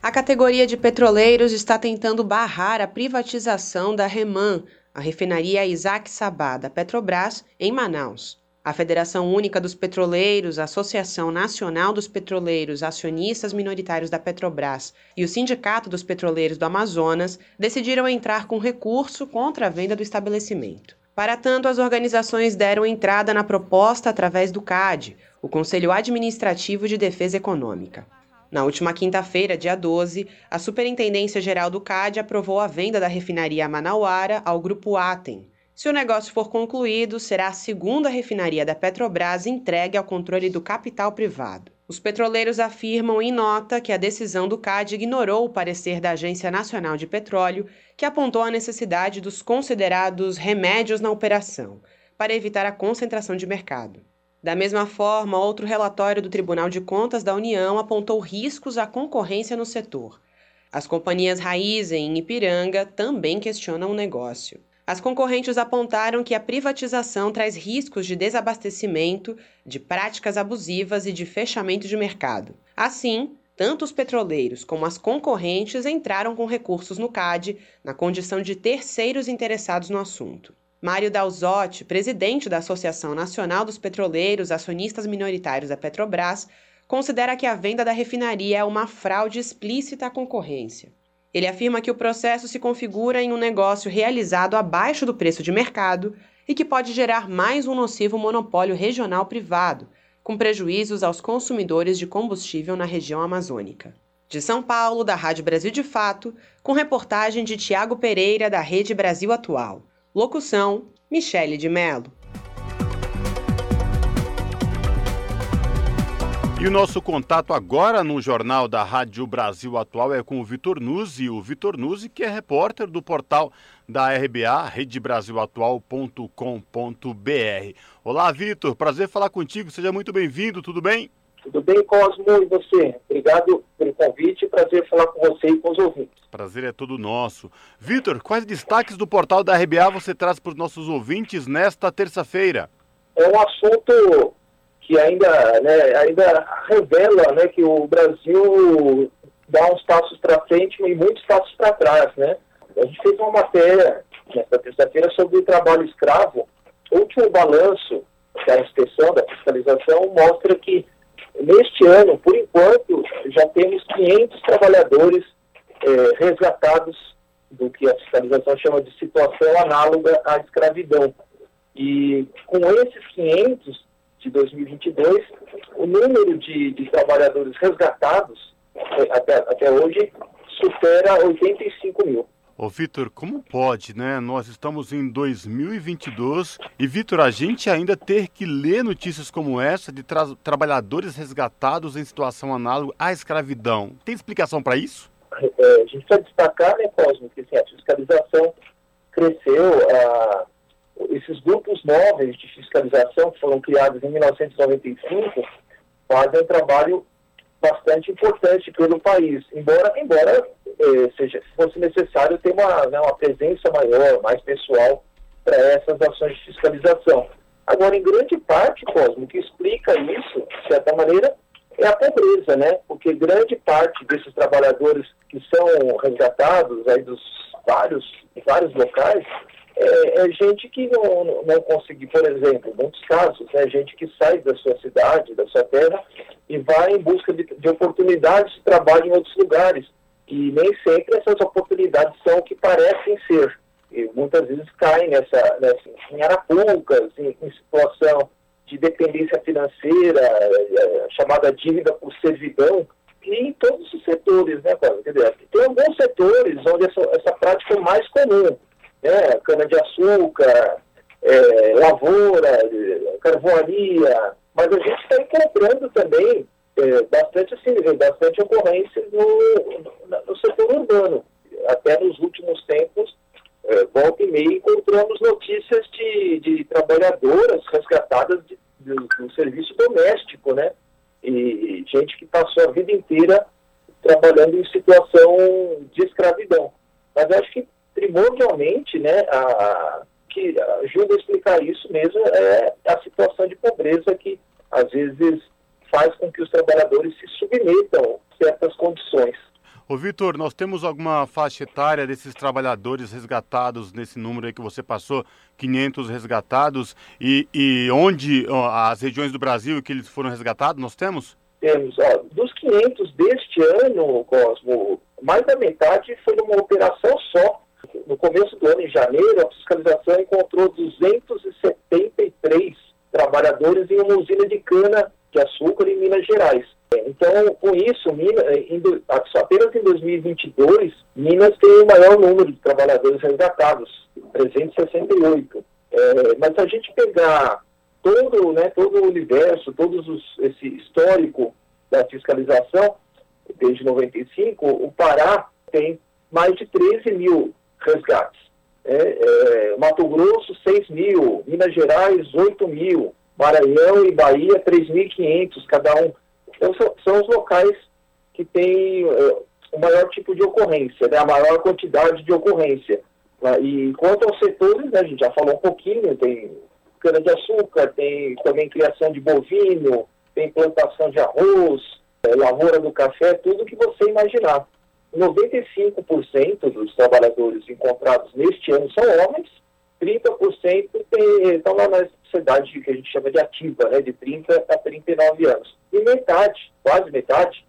A categoria de petroleiros está tentando barrar a privatização da Reman, a refinaria Isaac Sabá da Petrobras, em Manaus. A Federação Única dos Petroleiros, a Associação Nacional dos Petroleiros Acionistas Minoritários da Petrobras e o Sindicato dos Petroleiros do Amazonas decidiram entrar com recurso contra a venda do estabelecimento. Para tanto, as organizações deram entrada na proposta através do CAD, o Conselho Administrativo de Defesa Econômica. Na última quinta-feira, dia 12, a Superintendência Geral do CAD aprovou a venda da refinaria Manauara ao Grupo Atem, se o negócio for concluído, será a segunda refinaria da Petrobras entregue ao controle do capital privado. Os petroleiros afirmam em nota que a decisão do CAD ignorou o parecer da Agência Nacional de Petróleo, que apontou a necessidade dos considerados remédios na operação, para evitar a concentração de mercado. Da mesma forma, outro relatório do Tribunal de Contas da União apontou riscos à concorrência no setor. As companhias Raizen e Ipiranga também questionam o negócio. As concorrentes apontaram que a privatização traz riscos de desabastecimento, de práticas abusivas e de fechamento de mercado. Assim, tanto os petroleiros como as concorrentes entraram com recursos no CAD, na condição de terceiros interessados no assunto. Mário Dalzotti, presidente da Associação Nacional dos Petroleiros Acionistas Minoritários da Petrobras, considera que a venda da refinaria é uma fraude explícita à concorrência. Ele afirma que o processo se configura em um negócio realizado abaixo do preço de mercado e que pode gerar mais um nocivo monopólio regional privado, com prejuízos aos consumidores de combustível na região amazônica. De São Paulo, da Rádio Brasil de Fato, com reportagem de Tiago Pereira, da Rede Brasil Atual. Locução: Michele de Mello. E o nosso contato agora no Jornal da Rádio Brasil Atual é com o Vitor Nuzzi, o Vitor Nuzzi que é repórter do portal da RBA, redebrasilatual.com.br. Olá, Vitor, prazer falar contigo, seja muito bem-vindo, tudo bem? Tudo bem, Cosmo, e você? Obrigado pelo convite, prazer falar com você e com os ouvintes. Prazer é todo nosso. Vitor, quais destaques do portal da RBA você traz para os nossos ouvintes nesta terça-feira? É um assunto que ainda, né, ainda revela né, que o Brasil dá uns passos para frente e muitos passos para trás. Né? A gente fez uma matéria nesta terça-feira sobre o trabalho escravo. O último balanço da inspeção, da fiscalização, mostra que neste ano, por enquanto, já temos 500 trabalhadores eh, resgatados do que a fiscalização chama de situação análoga à escravidão. E com esses 500, de 2022, o número de, de trabalhadores resgatados é, até, até hoje supera 85 mil. Ô Vitor, como pode, né? Nós estamos em 2022 e, Vitor, a gente ainda ter que ler notícias como essa de tra trabalhadores resgatados em situação análoga à escravidão. Tem explicação para isso? É, a gente precisa destacar, né, Cosmo, que assim, a fiscalização cresceu, esses grupos móveis de fiscalização, que foram criados em 1995, fazem um trabalho bastante importante pelo país, embora, embora eh, seja, fosse necessário ter uma, né, uma presença maior, mais pessoal para essas ações de fiscalização. Agora, em grande parte, Cosmo, o que explica isso, de certa maneira, é a pobreza, né? Porque grande parte desses trabalhadores que são resgatados aí dos vários, vários locais é, é, gente que não, não conseguiu, por exemplo, em muitos casos, é gente que sai da sua cidade, da sua terra, e vai em busca de, de oportunidades de trabalho em outros lugares. E nem sempre essas oportunidades são o que parecem ser. E muitas vezes caem nessa, nessa em arapucas, em, em situação de dependência financeira, é, chamada dívida por servidão, em todos os setores, né, Paulo? Tem alguns setores onde essa, essa prática é mais comum né, cana-de-açúcar, é, lavoura, carvoaria, mas a gente está encontrando também é, bastante, assim, bastante ocorrência no, no, setor urbano. Até nos últimos tempos, é, volta e meia, encontramos notícias de, de trabalhadoras resgatadas de, de, do serviço doméstico, né? E gente que passou a vida inteira trabalhando em situação de escravidão. Mas acho que primordialmente, né, a, que ajuda a explicar isso mesmo é a situação de pobreza que às vezes faz com que os trabalhadores se submetam a certas condições. Ô Vitor, nós temos alguma faixa etária desses trabalhadores resgatados nesse número aí que você passou, 500 resgatados, e, e onde ó, as regiões do Brasil que eles foram resgatados, nós temos? Temos, ó, dos 500 deste ano, Cosmo, mais da metade foi numa operação só. No começo do ano, em janeiro, a fiscalização encontrou 273 trabalhadores em uma usina de cana de açúcar em Minas Gerais. Então, com isso, Minas, apenas em 2022, Minas tem o maior número de trabalhadores resgatados, 368. É, mas se a gente pegar todo, né, todo o universo, todo esse histórico da fiscalização, desde 95, o Pará tem mais de 13 mil resgates. É, é, Mato Grosso, 6 mil, Minas Gerais, 8 mil, Maranhão e Bahia, 3.500 cada um. Então, são, são, os locais que têm uh, o maior tipo de ocorrência, né, a maior quantidade de ocorrência. Uh, e quanto aos setores, né, a gente já falou um pouquinho, tem cana-de-açúcar, tem também criação de bovino, tem plantação de arroz, é, lavoura do café, tudo que você imaginar. 95% dos trabalhadores encontrados neste ano são homens, 30% estão lá na sociedade que a gente chama de ativa, né, de 30 a 39 anos. E metade, quase metade,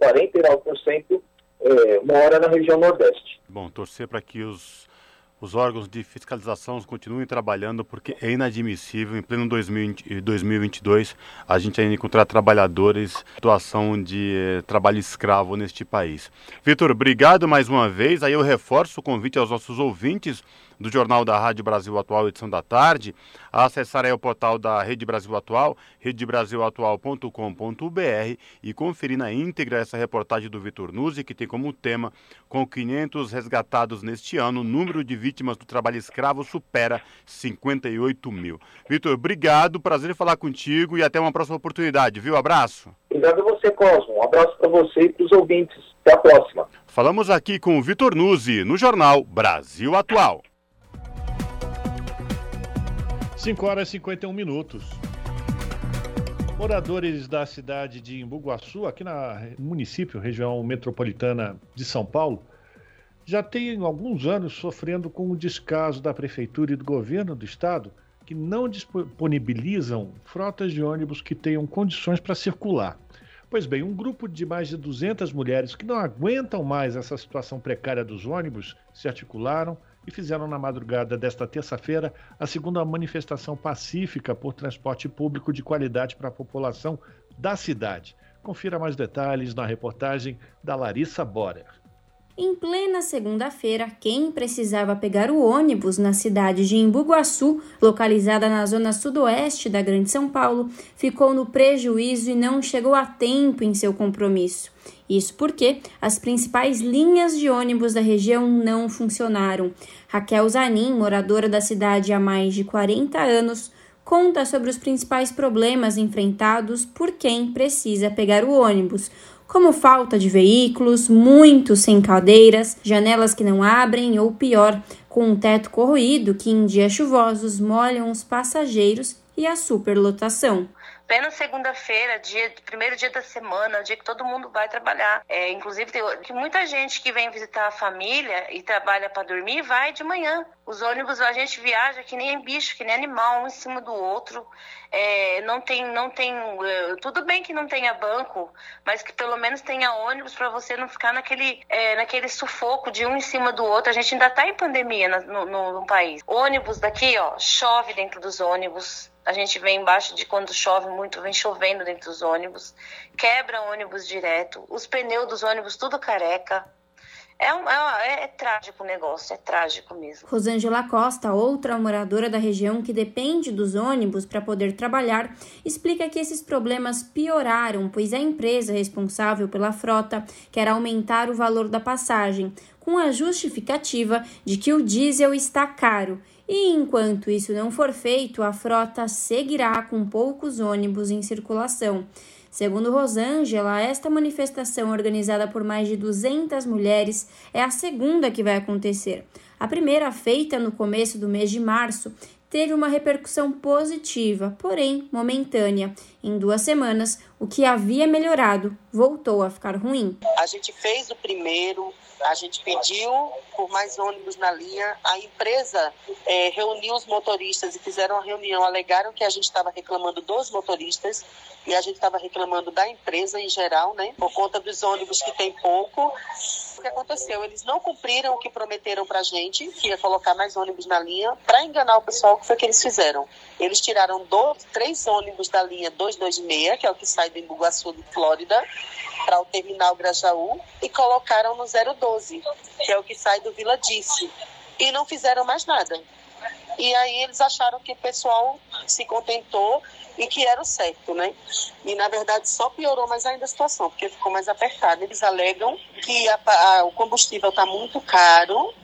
49%, é, mora na região Nordeste. Bom, torcer para que os os órgãos de fiscalização continuem trabalhando, porque é inadmissível, em pleno 2022, a gente ainda encontrar trabalhadores em situação de eh, trabalho escravo neste país. Vitor, obrigado mais uma vez. Aí eu reforço o convite aos nossos ouvintes do Jornal da Rádio Brasil Atual, edição da tarde, acessar aí o portal da Rede Brasil Atual, redebrasilatual.com.br e conferir na íntegra essa reportagem do Vitor Nuzzi, que tem como tema, com 500 resgatados neste ano, o número de vítimas do trabalho escravo supera 58 mil. Vitor, obrigado, prazer falar contigo e até uma próxima oportunidade, viu? Abraço. Obrigado a você, Cosmo. Um abraço para você e para os ouvintes. Até a próxima. Falamos aqui com o Vitor Nuzzi, no jornal Brasil Atual. 5 horas e 51 minutos. Moradores da cidade de Imbuguaçu, aqui na município, região metropolitana de São Paulo, já têm alguns anos sofrendo com o descaso da prefeitura e do governo do estado, que não disponibilizam frotas de ônibus que tenham condições para circular. Pois bem, um grupo de mais de 200 mulheres que não aguentam mais essa situação precária dos ônibus se articularam e fizeram na madrugada desta terça-feira a segunda manifestação pacífica por transporte público de qualidade para a população da cidade. Confira mais detalhes na reportagem da Larissa Borer. Em plena segunda-feira, quem precisava pegar o ônibus na cidade de Imbuguaçu, localizada na zona sudoeste da Grande São Paulo, ficou no prejuízo e não chegou a tempo em seu compromisso. Isso porque as principais linhas de ônibus da região não funcionaram. Raquel Zanin, moradora da cidade há mais de 40 anos, conta sobre os principais problemas enfrentados por quem precisa pegar o ônibus como falta de veículos, muitos sem cadeiras, janelas que não abrem ou pior, com um teto corroído que em dias chuvosos molham os passageiros e a superlotação plena segunda-feira, dia primeiro dia da semana, dia que todo mundo vai trabalhar. É, inclusive, tem que muita gente que vem visitar a família e trabalha para dormir vai de manhã. Os ônibus a gente viaja que nem bicho, que nem animal, um em cima do outro. É, não tem, não tem. É, tudo bem que não tenha banco, mas que pelo menos tenha ônibus para você não ficar naquele, é, naquele sufoco de um em cima do outro. A gente ainda está em pandemia no, no, no país. Ônibus daqui, ó, chove dentro dos ônibus a gente vem embaixo de quando chove muito, vem chovendo dentro dos ônibus, quebra ônibus direto, os pneus dos ônibus tudo careca. É, um, é, é, trágico o negócio, é trágico mesmo. Rosângela Costa, outra moradora da região que depende dos ônibus para poder trabalhar, explica que esses problemas pioraram, pois a empresa responsável pela frota quer aumentar o valor da passagem, com a justificativa de que o diesel está caro e enquanto isso não for feito, a frota seguirá com poucos ônibus em circulação. Segundo Rosângela, esta manifestação organizada por mais de 200 mulheres é a segunda que vai acontecer. A primeira, feita no começo do mês de março, teve uma repercussão positiva, porém momentânea. Em duas semanas, o que havia melhorado voltou a ficar ruim. A gente fez o primeiro, a gente pediu por mais ônibus na linha. A empresa é, reuniu os motoristas e fizeram uma reunião. Alegaram que a gente estava reclamando dos motoristas e a gente estava reclamando da empresa em geral, né? Por conta dos ônibus que tem pouco. O que aconteceu? Eles não cumpriram o que prometeram para a gente, que ia colocar mais ônibus na linha, para enganar o pessoal, o que foi que eles fizeram? Eles tiraram dois, três ônibus da linha 226, que é o que sai do Embuguaçu, de Flórida, para o terminal Grajaú, e colocaram no 012, que é o que sai do Vila Dice. E não fizeram mais nada. E aí eles acharam que o pessoal se contentou e que era o certo, né? E na verdade só piorou mais ainda a situação, porque ficou mais apertado. Eles alegam que a, a, o combustível está muito caro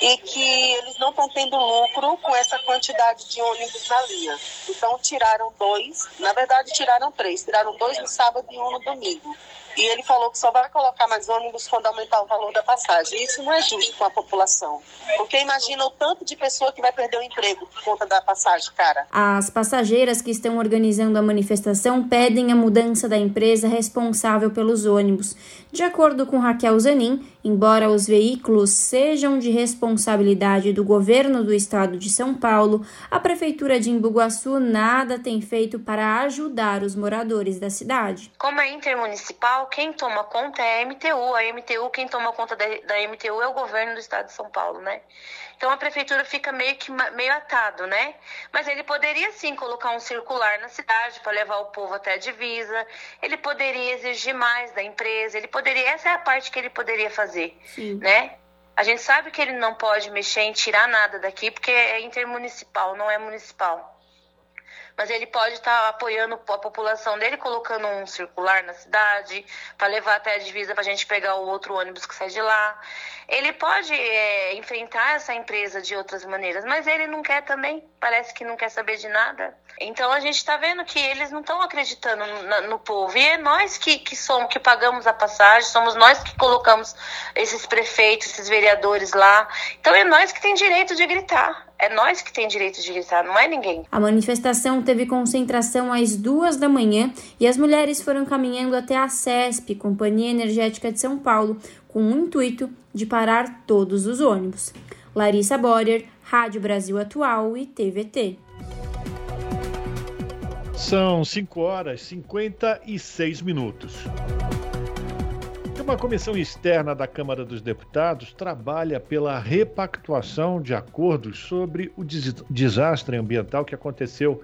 e que eles não estão tendo lucro com essa quantidade de ônibus na linha. Então tiraram dois, na verdade tiraram três, tiraram dois no sábado e um no domingo. E ele falou que só vai colocar mais ônibus quando aumentar o valor da passagem. Isso não é justo com a população. Porque imagina o tanto de pessoa que vai perder o emprego por conta da passagem, cara. As passageiras que estão organizando a manifestação pedem a mudança da empresa responsável pelos ônibus. De acordo com Raquel Zanin, embora os veículos sejam de responsabilidade do governo do estado de São Paulo, a prefeitura de Imbuguaçu nada tem feito para ajudar os moradores da cidade. Como é intermunicipal, quem toma conta é a MTU. A MTU, quem toma conta da, da MTU é o governo do estado de São Paulo, né? Então a prefeitura fica meio que meio atado, né? Mas ele poderia sim colocar um circular na cidade para levar o povo até a divisa. Ele poderia exigir mais da empresa. Ele poderia, essa é a parte que ele poderia fazer, sim. né? A gente sabe que ele não pode mexer em tirar nada daqui porque é intermunicipal, não é municipal mas ele pode estar tá apoiando a população dele, colocando um circular na cidade, para levar até a divisa para a gente pegar o outro ônibus que sai de lá. Ele pode é, enfrentar essa empresa de outras maneiras, mas ele não quer também, parece que não quer saber de nada. Então a gente está vendo que eles não estão acreditando no, no, povo. E é nós que, que somos, que pagamos a passagem, somos nós que colocamos esses prefeitos, esses vereadores lá. Então é nós que tem direito de gritar. É nós que tem direito de gritar, não é ninguém. A manifestação teve concentração às duas da manhã e as mulheres foram caminhando até a CESP, Companhia Energética de São Paulo, com o intuito de parar todos os ônibus. Larissa Borer, Rádio Brasil Atual e TVT. São 5 horas e 56 minutos. Uma comissão externa da Câmara dos Deputados trabalha pela repactuação de acordos sobre o desastre ambiental que aconteceu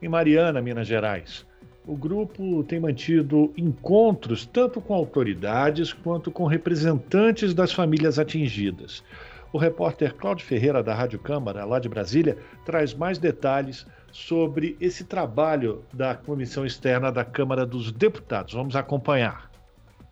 em Mariana, Minas Gerais. O grupo tem mantido encontros tanto com autoridades quanto com representantes das famílias atingidas. O repórter Cláudio Ferreira, da Rádio Câmara, lá de Brasília, traz mais detalhes sobre esse trabalho da comissão externa da Câmara dos Deputados. Vamos acompanhar.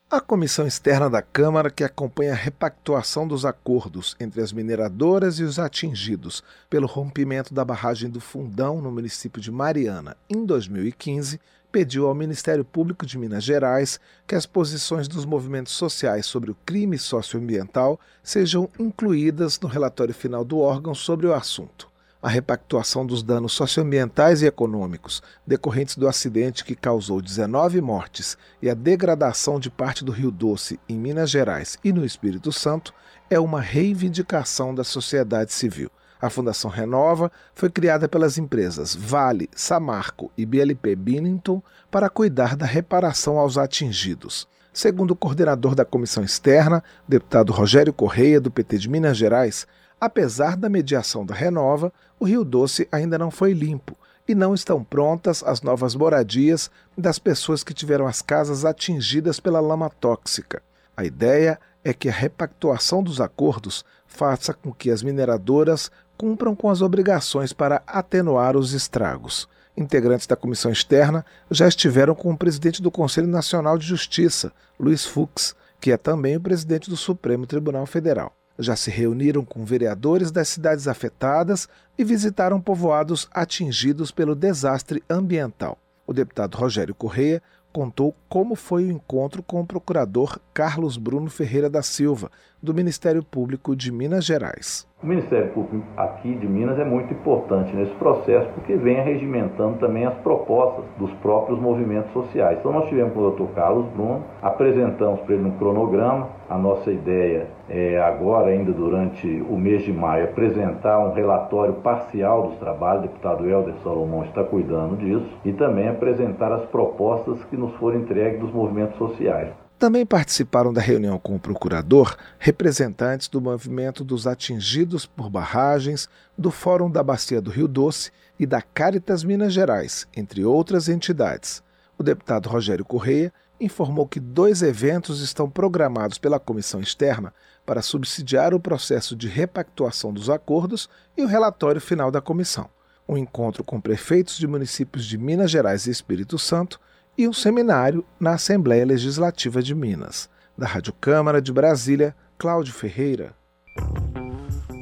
A comissão externa da Câmara, que acompanha a repactuação dos acordos entre as mineradoras e os atingidos pelo rompimento da barragem do Fundão no município de Mariana em 2015, pediu ao Ministério Público de Minas Gerais que as posições dos movimentos sociais sobre o crime socioambiental sejam incluídas no relatório final do órgão sobre o assunto a repactuação dos danos socioambientais e econômicos decorrentes do acidente que causou 19 mortes e a degradação de parte do Rio Doce em Minas Gerais e no Espírito Santo é uma reivindicação da sociedade civil. A Fundação Renova foi criada pelas empresas Vale, Samarco e BLP Binnington para cuidar da reparação aos atingidos. Segundo o coordenador da comissão externa, deputado Rogério Correia, do PT de Minas Gerais, Apesar da mediação da Renova, o Rio Doce ainda não foi limpo e não estão prontas as novas moradias das pessoas que tiveram as casas atingidas pela lama tóxica. A ideia é que a repactuação dos acordos faça com que as mineradoras cumpram com as obrigações para atenuar os estragos. Integrantes da comissão externa já estiveram com o presidente do Conselho Nacional de Justiça, Luiz Fux, que é também o presidente do Supremo Tribunal Federal já se reuniram com vereadores das cidades afetadas e visitaram povoados atingidos pelo desastre ambiental. O deputado Rogério Correia contou como foi o encontro com o procurador Carlos Bruno Ferreira da Silva, do Ministério Público de Minas Gerais. O Ministério Público aqui de Minas é muito importante nesse processo porque vem regimentando também as propostas dos próprios movimentos sociais. Então nós tivemos com o Dr. Carlos Bruno, apresentamos para ele um cronograma. A nossa ideia é agora, ainda durante o mês de maio, apresentar um relatório parcial dos trabalhos. O deputado Helder Salomão está cuidando disso. E também apresentar as propostas que nos foram entregues dos movimentos sociais. Também participaram da reunião com o procurador representantes do movimento dos atingidos por barragens, do Fórum da Bacia do Rio Doce e da Caritas Minas Gerais, entre outras entidades. O deputado Rogério Correia informou que dois eventos estão programados pela comissão externa para subsidiar o processo de repactuação dos acordos e o relatório final da comissão. Um encontro com prefeitos de municípios de Minas Gerais e Espírito Santo e um seminário na Assembleia Legislativa de Minas. Da Rádio Câmara de Brasília, Cláudio Ferreira.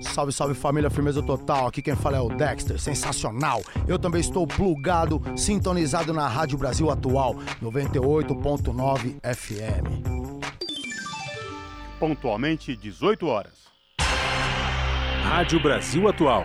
Salve, salve família, firmeza total. Aqui quem fala é o Dexter, sensacional. Eu também estou plugado, sintonizado na Rádio Brasil Atual, 98.9 FM. Pontualmente 18 horas. Rádio Brasil Atual.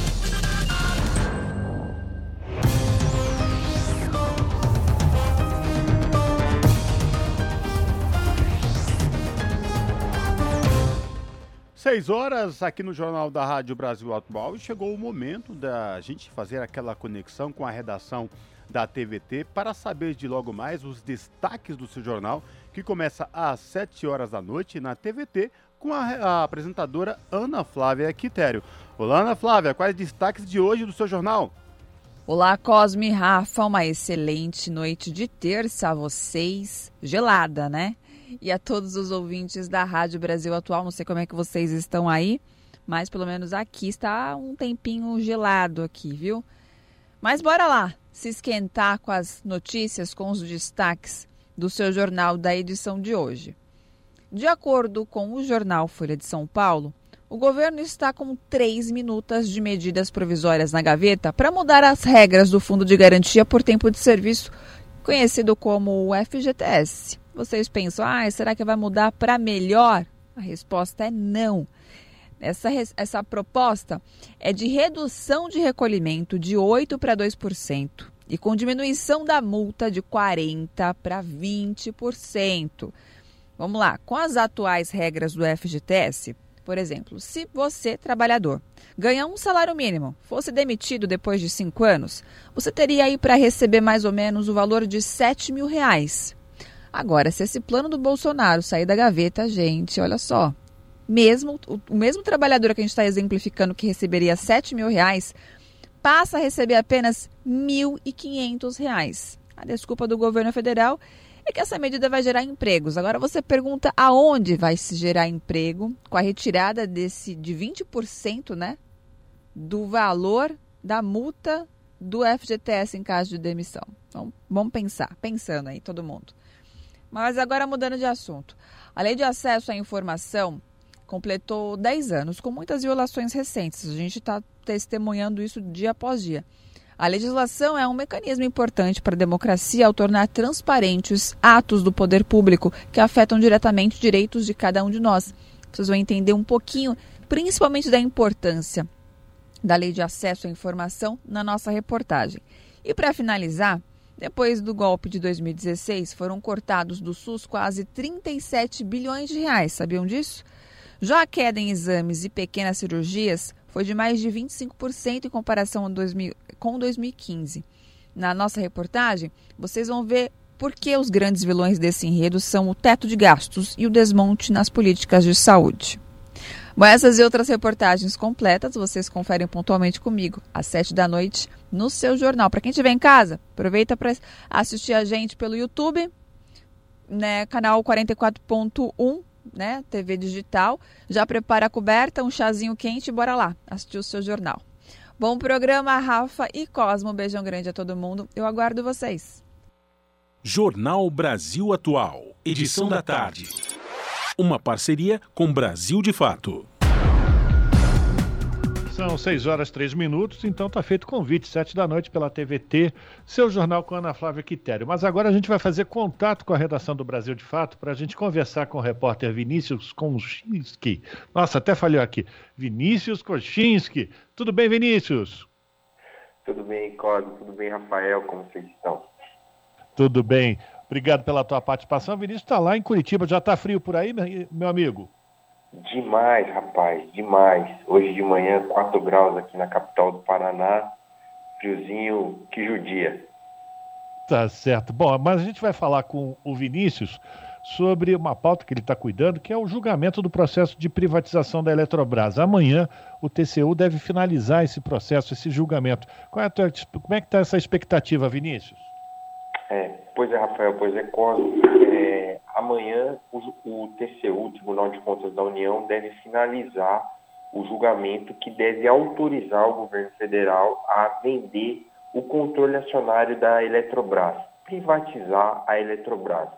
Seis horas aqui no Jornal da Rádio Brasil Atual e chegou o momento da gente fazer aquela conexão com a redação da TVT para saber de logo mais os destaques do seu jornal, que começa às 7 horas da noite na TVT com a, a apresentadora Ana Flávia Quitério. Olá, Ana Flávia, quais destaques de hoje do seu jornal? Olá, Cosme e Rafa, uma excelente noite de terça a vocês. Gelada, né? E a todos os ouvintes da Rádio Brasil Atual. Não sei como é que vocês estão aí, mas pelo menos aqui está um tempinho gelado aqui, viu? Mas bora lá, se esquentar com as notícias, com os destaques do seu jornal da edição de hoje. De acordo com o jornal Folha de São Paulo, o governo está com três minutas de medidas provisórias na gaveta para mudar as regras do Fundo de Garantia por Tempo de Serviço, conhecido como o FGTS. Vocês pensam, ah, será que vai mudar para melhor? A resposta é não. Essa, essa proposta é de redução de recolhimento de 8% para 2% e com diminuição da multa de 40% para 20%. Vamos lá, com as atuais regras do FGTS, por exemplo, se você, trabalhador, ganha um salário mínimo, fosse demitido depois de cinco anos, você teria aí para receber mais ou menos o valor de 7 mil reais. Agora, se esse plano do Bolsonaro sair da gaveta, gente, olha só. Mesmo, o, o mesmo trabalhador que a gente está exemplificando que receberia 7 mil reais, passa a receber apenas R$ 1.500. A desculpa do governo federal é que essa medida vai gerar empregos. Agora você pergunta aonde vai se gerar emprego com a retirada desse de 20%, né, do valor da multa do FGTS em caso de demissão. Então, vamos pensar, pensando aí todo mundo. Mas agora mudando de assunto. A Lei de Acesso à Informação completou 10 anos, com muitas violações recentes. A gente está testemunhando isso dia após dia. A legislação é um mecanismo importante para a democracia ao tornar transparentes atos do poder público que afetam diretamente direitos de cada um de nós. Vocês vão entender um pouquinho, principalmente da importância da lei de acesso à informação na nossa reportagem. E para finalizar, depois do golpe de 2016, foram cortados do SUS quase 37 bilhões de reais. Sabiam disso? Já a queda em exames e pequenas cirurgias foi de mais de 25% em comparação 2000, com 2015. Na nossa reportagem, vocês vão ver por que os grandes vilões desse enredo são o teto de gastos e o desmonte nas políticas de saúde. Bom, essas e outras reportagens completas vocês conferem pontualmente comigo às sete da noite no seu jornal. Para quem estiver em casa, aproveita para assistir a gente pelo YouTube, né, canal 44.1 né? TV digital. Já prepara a coberta, um chazinho quente e bora lá assistir o seu jornal. Bom programa, Rafa e Cosmo. Beijão grande a todo mundo. Eu aguardo vocês. Jornal Brasil Atual, edição da tarde. Uma parceria com Brasil de Fato. São 6 horas 3 minutos, então está feito convite, 7 da noite pela TVT, seu jornal com Ana Flávia Quitério. Mas agora a gente vai fazer contato com a redação do Brasil de Fato para a gente conversar com o repórter Vinícius Kochinski. Nossa, até falhou aqui. Vinícius Kochinski. Tudo bem, Vinícius? Tudo bem, Cosmo. Tudo bem, Rafael? Como vocês estão? Tudo bem. Obrigado pela tua participação. Vinícius está lá em Curitiba. Já está frio por aí, meu amigo? Demais, rapaz, demais. Hoje de manhã, 4 graus aqui na capital do Paraná. Friozinho que judia. Tá certo. Bom, mas a gente vai falar com o Vinícius sobre uma pauta que ele está cuidando, que é o julgamento do processo de privatização da Eletrobras. Amanhã o TCU deve finalizar esse processo, esse julgamento. É tua, como é que está essa expectativa, Vinícius? É, pois é, Rafael, pois é, Cosmo. É, amanhã o, o TCU, o Tribunal de Contas da União, deve finalizar o julgamento que deve autorizar o governo federal a vender o controle acionário da Eletrobras, privatizar a Eletrobras.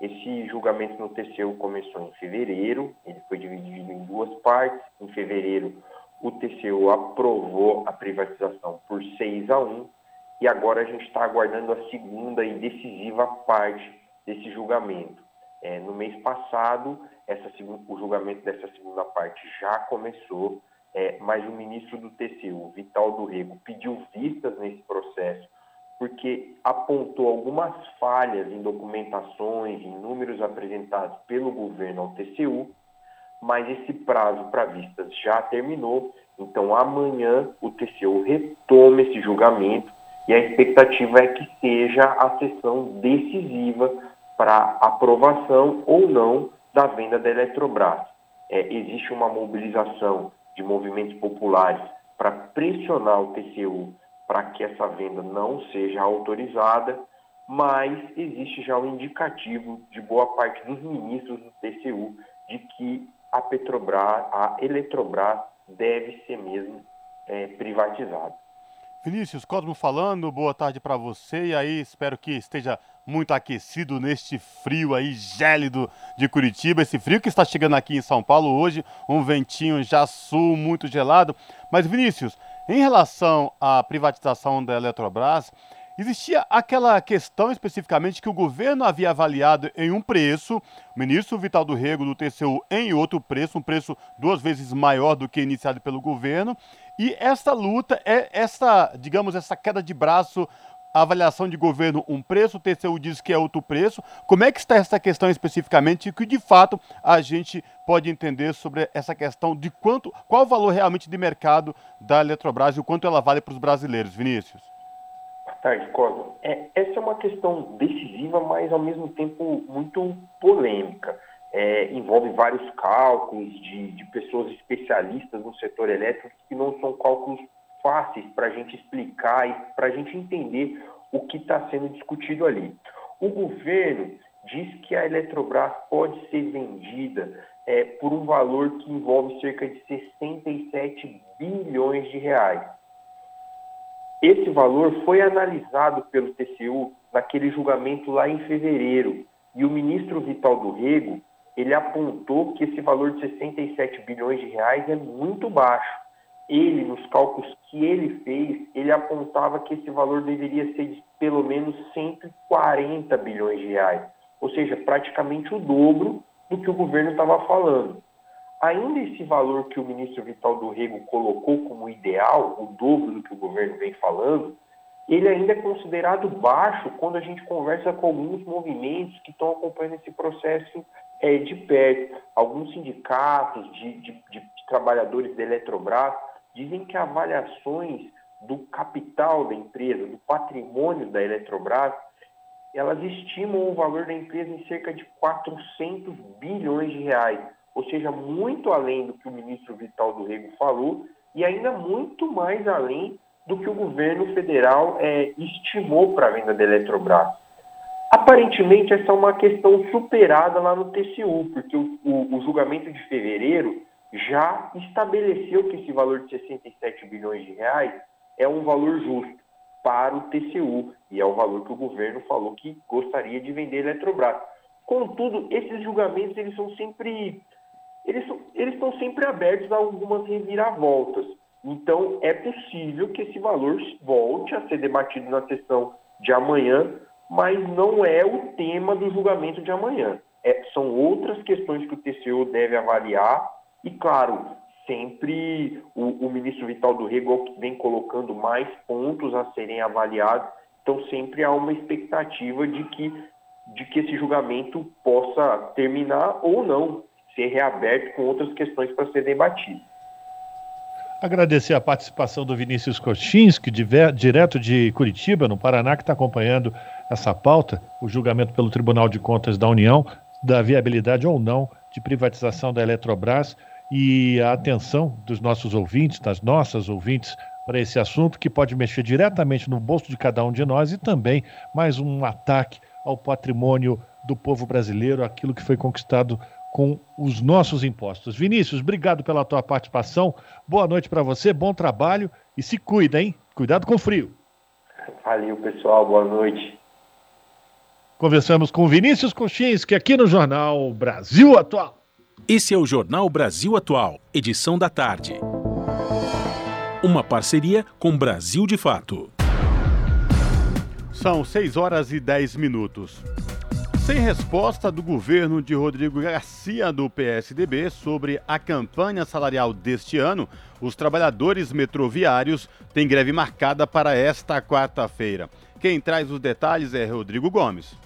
Esse julgamento no TCU começou em fevereiro, ele foi dividido em duas partes. Em fevereiro, o TCU aprovou a privatização por 6 a 1 e agora a gente está aguardando a segunda e decisiva parte desse julgamento. É, no mês passado, essa, o julgamento dessa segunda parte já começou, é, mas o ministro do TCU, Vital do Rego, pediu vistas nesse processo porque apontou algumas falhas em documentações, em números apresentados pelo governo ao TCU, mas esse prazo para vistas já terminou, então amanhã o TCU retoma esse julgamento e a expectativa é que seja a sessão decisiva para aprovação ou não da venda da Eletrobras. É, existe uma mobilização de movimentos populares para pressionar o TCU para que essa venda não seja autorizada, mas existe já um indicativo de boa parte dos ministros do TCU de que a Petrobras, a Eletrobras deve ser mesmo é, privatizada. Vinícius, Cosmo falando, boa tarde para você. E aí, espero que esteja muito aquecido neste frio aí gélido de Curitiba. Esse frio que está chegando aqui em São Paulo hoje, um ventinho já sul muito gelado. Mas, Vinícius, em relação à privatização da Eletrobras, Existia aquela questão especificamente que o governo havia avaliado em um preço, o ministro Vital do Rego do TCU em outro preço, um preço duas vezes maior do que iniciado pelo governo, e essa luta é essa, digamos, essa queda de braço, a avaliação de governo um preço, o TCU diz que é outro preço. Como é que está essa questão especificamente e que de fato a gente pode entender sobre essa questão de quanto, qual o valor realmente de mercado da Eletrobras e o quanto ela vale para os brasileiros, Vinícius? tarde, Cosmo. É, essa é uma questão decisiva, mas ao mesmo tempo muito polêmica. É, envolve vários cálculos de, de pessoas especialistas no setor elétrico que não são cálculos fáceis para a gente explicar e para a gente entender o que está sendo discutido ali. O governo diz que a Eletrobras pode ser vendida é, por um valor que envolve cerca de 67 bilhões de reais. Esse valor foi analisado pelo TCU naquele julgamento lá em fevereiro. E o ministro Vital do Rego, ele apontou que esse valor de 67 bilhões de reais é muito baixo. Ele, nos cálculos que ele fez, ele apontava que esse valor deveria ser de pelo menos 140 bilhões de reais. Ou seja, praticamente o dobro do que o governo estava falando ainda esse valor que o ministro Vital do Rego colocou como ideal, o dobro do que o governo vem falando, ele ainda é considerado baixo quando a gente conversa com alguns movimentos que estão acompanhando esse processo é, de perto. Alguns sindicatos de, de, de trabalhadores da Eletrobras dizem que avaliações do capital da empresa, do patrimônio da Eletrobras, elas estimam o valor da empresa em cerca de 400 bilhões de reais ou seja, muito além do que o ministro Vital do Rego falou e ainda muito mais além do que o governo federal é, estimou para a venda da Eletrobras. Aparentemente, essa é uma questão superada lá no TCU, porque o, o, o julgamento de fevereiro já estabeleceu que esse valor de 67 bilhões de reais é um valor justo para o TCU e é o valor que o governo falou que gostaria de vender a Eletrobras. Contudo, esses julgamentos eles são sempre eles, eles estão sempre abertos a algumas reviravoltas. Então, é possível que esse valor volte a ser debatido na sessão de amanhã, mas não é o tema do julgamento de amanhã. É, são outras questões que o TCU deve avaliar e, claro, sempre o, o ministro Vital do Rego vem colocando mais pontos a serem avaliados, então sempre há uma expectativa de que, de que esse julgamento possa terminar ou não, ser reaberto com outras questões para ser debatido. Agradecer a participação do Vinícius Kochinski, direto de Curitiba, no Paraná, que está acompanhando essa pauta, o julgamento pelo Tribunal de Contas da União, da viabilidade ou não de privatização da Eletrobras e a atenção dos nossos ouvintes, das nossas ouvintes, para esse assunto que pode mexer diretamente no bolso de cada um de nós e também mais um ataque ao patrimônio do povo brasileiro, aquilo que foi conquistado com os nossos impostos. Vinícius, obrigado pela tua participação. Boa noite para você, bom trabalho e se cuida, hein? Cuidado com o frio. Valeu, pessoal. Boa noite. Conversamos com Vinícius Kochinski aqui no Jornal Brasil Atual. Esse é o Jornal Brasil Atual, edição da tarde. Uma parceria com Brasil de Fato. São 6 horas e 10 minutos. Sem resposta do governo de Rodrigo Garcia do PSDB sobre a campanha salarial deste ano, os trabalhadores metroviários têm greve marcada para esta quarta-feira. Quem traz os detalhes é Rodrigo Gomes.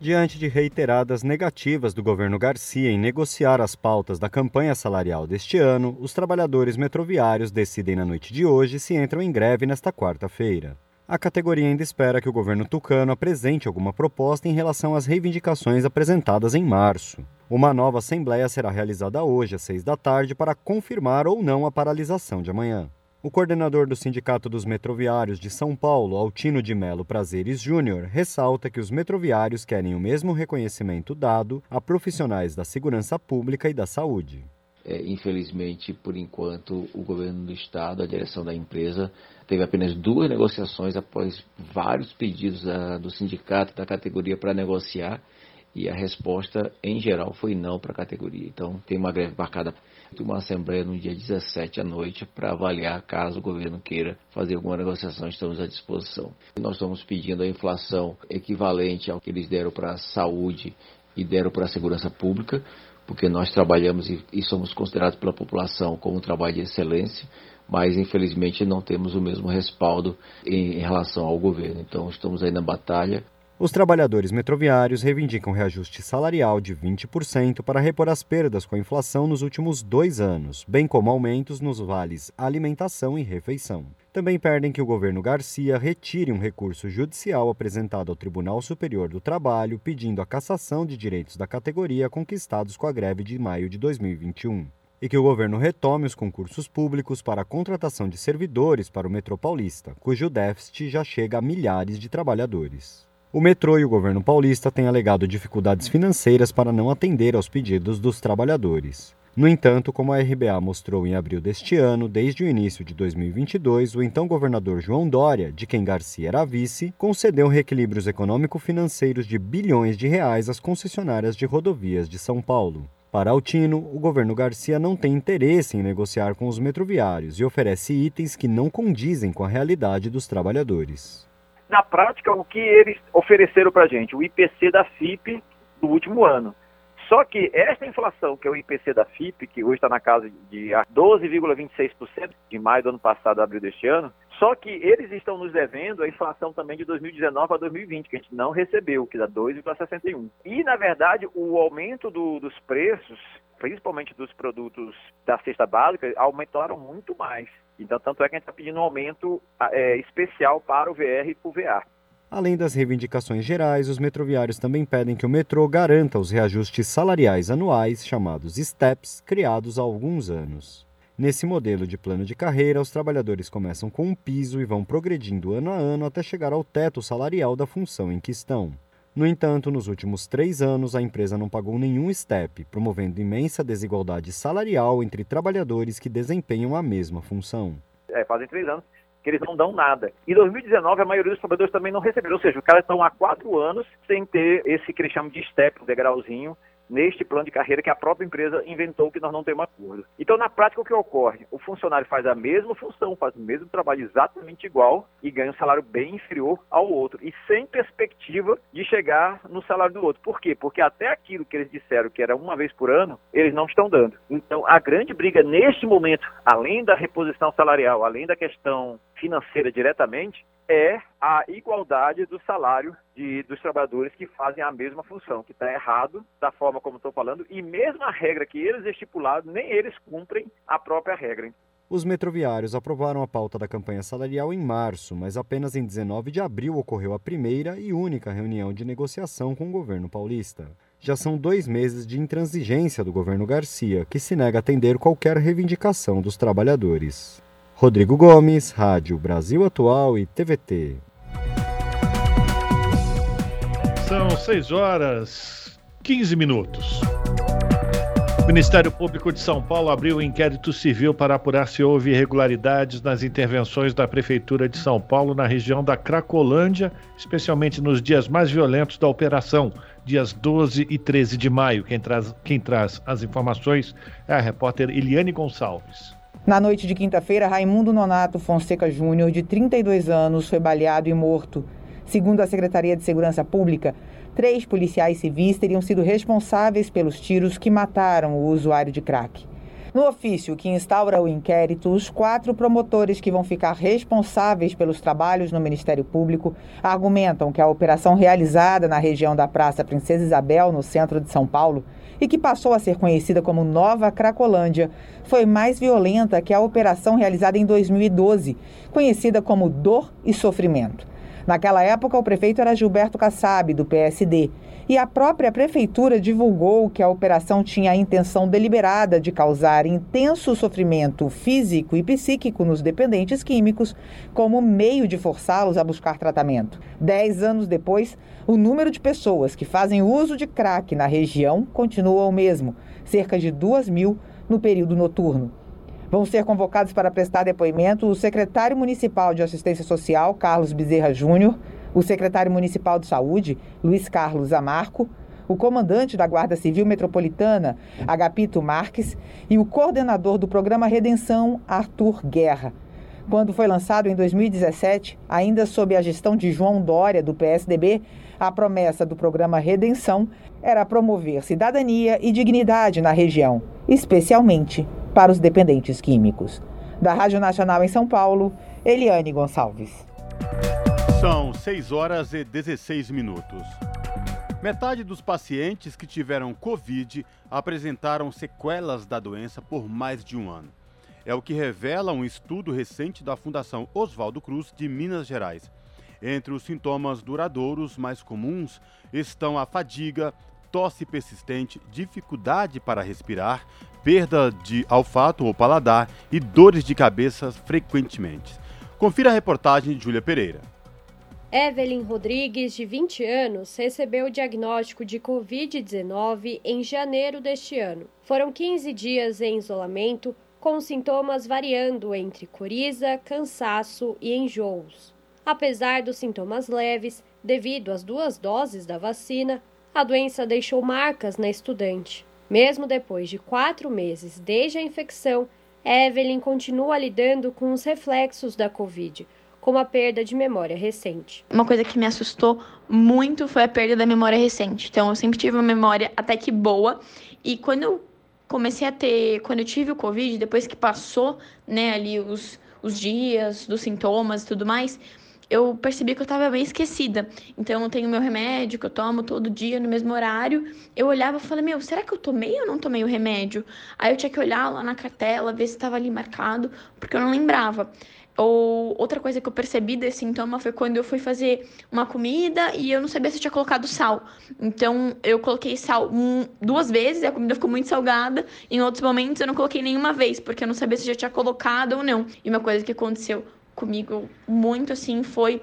Diante de reiteradas negativas do governo Garcia em negociar as pautas da campanha salarial deste ano, os trabalhadores metroviários decidem na noite de hoje se entram em greve nesta quarta-feira. A categoria ainda espera que o governo tucano apresente alguma proposta em relação às reivindicações apresentadas em março. Uma nova assembleia será realizada hoje às seis da tarde para confirmar ou não a paralisação de amanhã. O coordenador do Sindicato dos Metroviários de São Paulo, Altino de Melo Prazeres Júnior, ressalta que os metroviários querem o mesmo reconhecimento dado a profissionais da segurança pública e da saúde. É, infelizmente, por enquanto, o governo do estado, a direção da empresa, teve apenas duas negociações após vários pedidos uh, do sindicato da categoria para negociar e a resposta, em geral, foi não para a categoria. Então, tem uma greve marcada uma assembleia no dia 17 à noite para avaliar caso o governo queira fazer alguma negociação, estamos à disposição. Nós estamos pedindo a inflação equivalente ao que eles deram para a saúde e deram para a segurança pública, porque nós trabalhamos e, e somos considerados pela população como um trabalho de excelência, mas infelizmente não temos o mesmo respaldo em, em relação ao governo. Então estamos aí na batalha. Os trabalhadores metroviários reivindicam reajuste salarial de 20% para repor as perdas com a inflação nos últimos dois anos, bem como aumentos nos vales alimentação e refeição. Também pedem que o governo Garcia retire um recurso judicial apresentado ao Tribunal Superior do Trabalho pedindo a cassação de direitos da categoria conquistados com a greve de maio de 2021 e que o governo retome os concursos públicos para a contratação de servidores para o metrô paulista, cujo déficit já chega a milhares de trabalhadores. O metrô e o governo paulista têm alegado dificuldades financeiras para não atender aos pedidos dos trabalhadores. No entanto, como a RBA mostrou em abril deste ano, desde o início de 2022, o então governador João Dória, de quem Garcia era vice, concedeu reequilíbrios econômico-financeiros de bilhões de reais às concessionárias de rodovias de São Paulo. Para Altino, o governo Garcia não tem interesse em negociar com os metroviários e oferece itens que não condizem com a realidade dos trabalhadores na prática, o que eles ofereceram para a gente? O IPC da FIP do último ano. Só que essa inflação, que é o IPC da FIP, que hoje está na casa de 12,26% de maio do ano passado, abril deste ano, só que eles estão nos devendo a inflação também de 2019 a 2020, que a gente não recebeu, que dá 2,61. E, na verdade, o aumento do, dos preços, principalmente dos produtos da cesta básica, aumentaram muito mais. Então, tanto é que a gente está pedindo um aumento é, especial para o VR e para o VA. Além das reivindicações gerais, os metroviários também pedem que o metrô garanta os reajustes salariais anuais, chamados STEPs, criados há alguns anos. Nesse modelo de plano de carreira, os trabalhadores começam com um piso e vão progredindo ano a ano até chegar ao teto salarial da função em que estão. No entanto, nos últimos três anos, a empresa não pagou nenhum STEP, promovendo imensa desigualdade salarial entre trabalhadores que desempenham a mesma função. É, fazem três anos que eles não dão nada. Em 2019, a maioria dos trabalhadores também não receberam, ou seja, os caras estão há quatro anos sem ter esse que eles chamam de STEP, um degrauzinho, neste plano de carreira que a própria empresa inventou que nós não temos acordo. Então, na prática, o que ocorre? O funcionário faz a mesma função, faz o mesmo trabalho exatamente igual e ganha um salário bem inferior ao outro e sem perspectiva de chegar no salário do outro. Por quê? Porque até aquilo que eles disseram que era uma vez por ano, eles não estão dando. Então, a grande briga neste momento, além da reposição salarial, além da questão financeira diretamente, é a igualdade do salário de, dos trabalhadores que fazem a mesma função, que está errado da forma como estou falando, e mesmo a regra que eles estipularam, nem eles cumprem a própria regra. Os metroviários aprovaram a pauta da campanha salarial em março, mas apenas em 19 de abril ocorreu a primeira e única reunião de negociação com o governo paulista. Já são dois meses de intransigência do governo Garcia, que se nega a atender qualquer reivindicação dos trabalhadores. Rodrigo Gomes, Rádio Brasil Atual e TVT. São 6 horas 15 minutos. O Ministério Público de São Paulo abriu um inquérito civil para apurar se houve irregularidades nas intervenções da Prefeitura de São Paulo na região da Cracolândia, especialmente nos dias mais violentos da operação, dias 12 e 13 de maio. Quem traz, quem traz as informações é a repórter Eliane Gonçalves. Na noite de quinta-feira, Raimundo Nonato Fonseca Júnior, de 32 anos, foi baleado e morto. Segundo a Secretaria de Segurança Pública, três policiais civis teriam sido responsáveis pelos tiros que mataram o usuário de crack. No ofício que instaura o inquérito, os quatro promotores que vão ficar responsáveis pelos trabalhos no Ministério Público argumentam que a operação realizada na região da Praça Princesa Isabel, no centro de São Paulo, e que passou a ser conhecida como Nova Cracolândia, foi mais violenta que a operação realizada em 2012, conhecida como Dor e Sofrimento. Naquela época, o prefeito era Gilberto Kassab, do PSD, e a própria prefeitura divulgou que a operação tinha a intenção deliberada de causar intenso sofrimento físico e psíquico nos dependentes químicos, como meio de forçá-los a buscar tratamento. Dez anos depois, o número de pessoas que fazem uso de crack na região continua o mesmo, cerca de duas mil no período noturno. Vão ser convocados para prestar depoimento o secretário municipal de Assistência Social, Carlos Bezerra Júnior, o secretário municipal de Saúde, Luiz Carlos Amarco, o comandante da Guarda Civil Metropolitana, Agapito Marques, e o coordenador do programa Redenção, Arthur Guerra. Quando foi lançado em 2017, ainda sob a gestão de João Dória, do PSDB, a promessa do programa Redenção era promover cidadania e dignidade na região, especialmente para os dependentes químicos. Da Rádio Nacional em São Paulo, Eliane Gonçalves. São 6 horas e 16 minutos. Metade dos pacientes que tiveram Covid apresentaram sequelas da doença por mais de um ano. É o que revela um estudo recente da Fundação Oswaldo Cruz de Minas Gerais. Entre os sintomas duradouros mais comuns estão a fadiga, tosse persistente, dificuldade para respirar, perda de olfato ou paladar e dores de cabeça frequentemente. Confira a reportagem de Júlia Pereira. Evelyn Rodrigues, de 20 anos, recebeu o diagnóstico de Covid-19 em janeiro deste ano. Foram 15 dias em isolamento, com sintomas variando entre coriza, cansaço e enjoos. Apesar dos sintomas leves, devido às duas doses da vacina, a doença deixou marcas na estudante. Mesmo depois de quatro meses desde a infecção, Evelyn continua lidando com os reflexos da Covid, como a perda de memória recente. Uma coisa que me assustou muito foi a perda da memória recente. Então, eu sempre tive uma memória até que boa, e quando eu comecei a ter, quando eu tive o Covid, depois que passou, né, ali os, os dias dos sintomas e tudo mais, eu percebi que eu estava bem esquecida. Então, eu tenho meu remédio que eu tomo todo dia no mesmo horário. Eu olhava e falei, meu, será que eu tomei ou não tomei o remédio? Aí eu tinha que olhar lá na cartela, ver se estava ali marcado, porque eu não lembrava. Ou outra coisa que eu percebi desse sintoma foi quando eu fui fazer uma comida e eu não sabia se tinha colocado sal. Então eu coloquei sal duas vezes a comida ficou muito salgada. Em outros momentos eu não coloquei nenhuma vez, porque eu não sabia se já tinha colocado ou não. E uma coisa que aconteceu comigo muito assim foi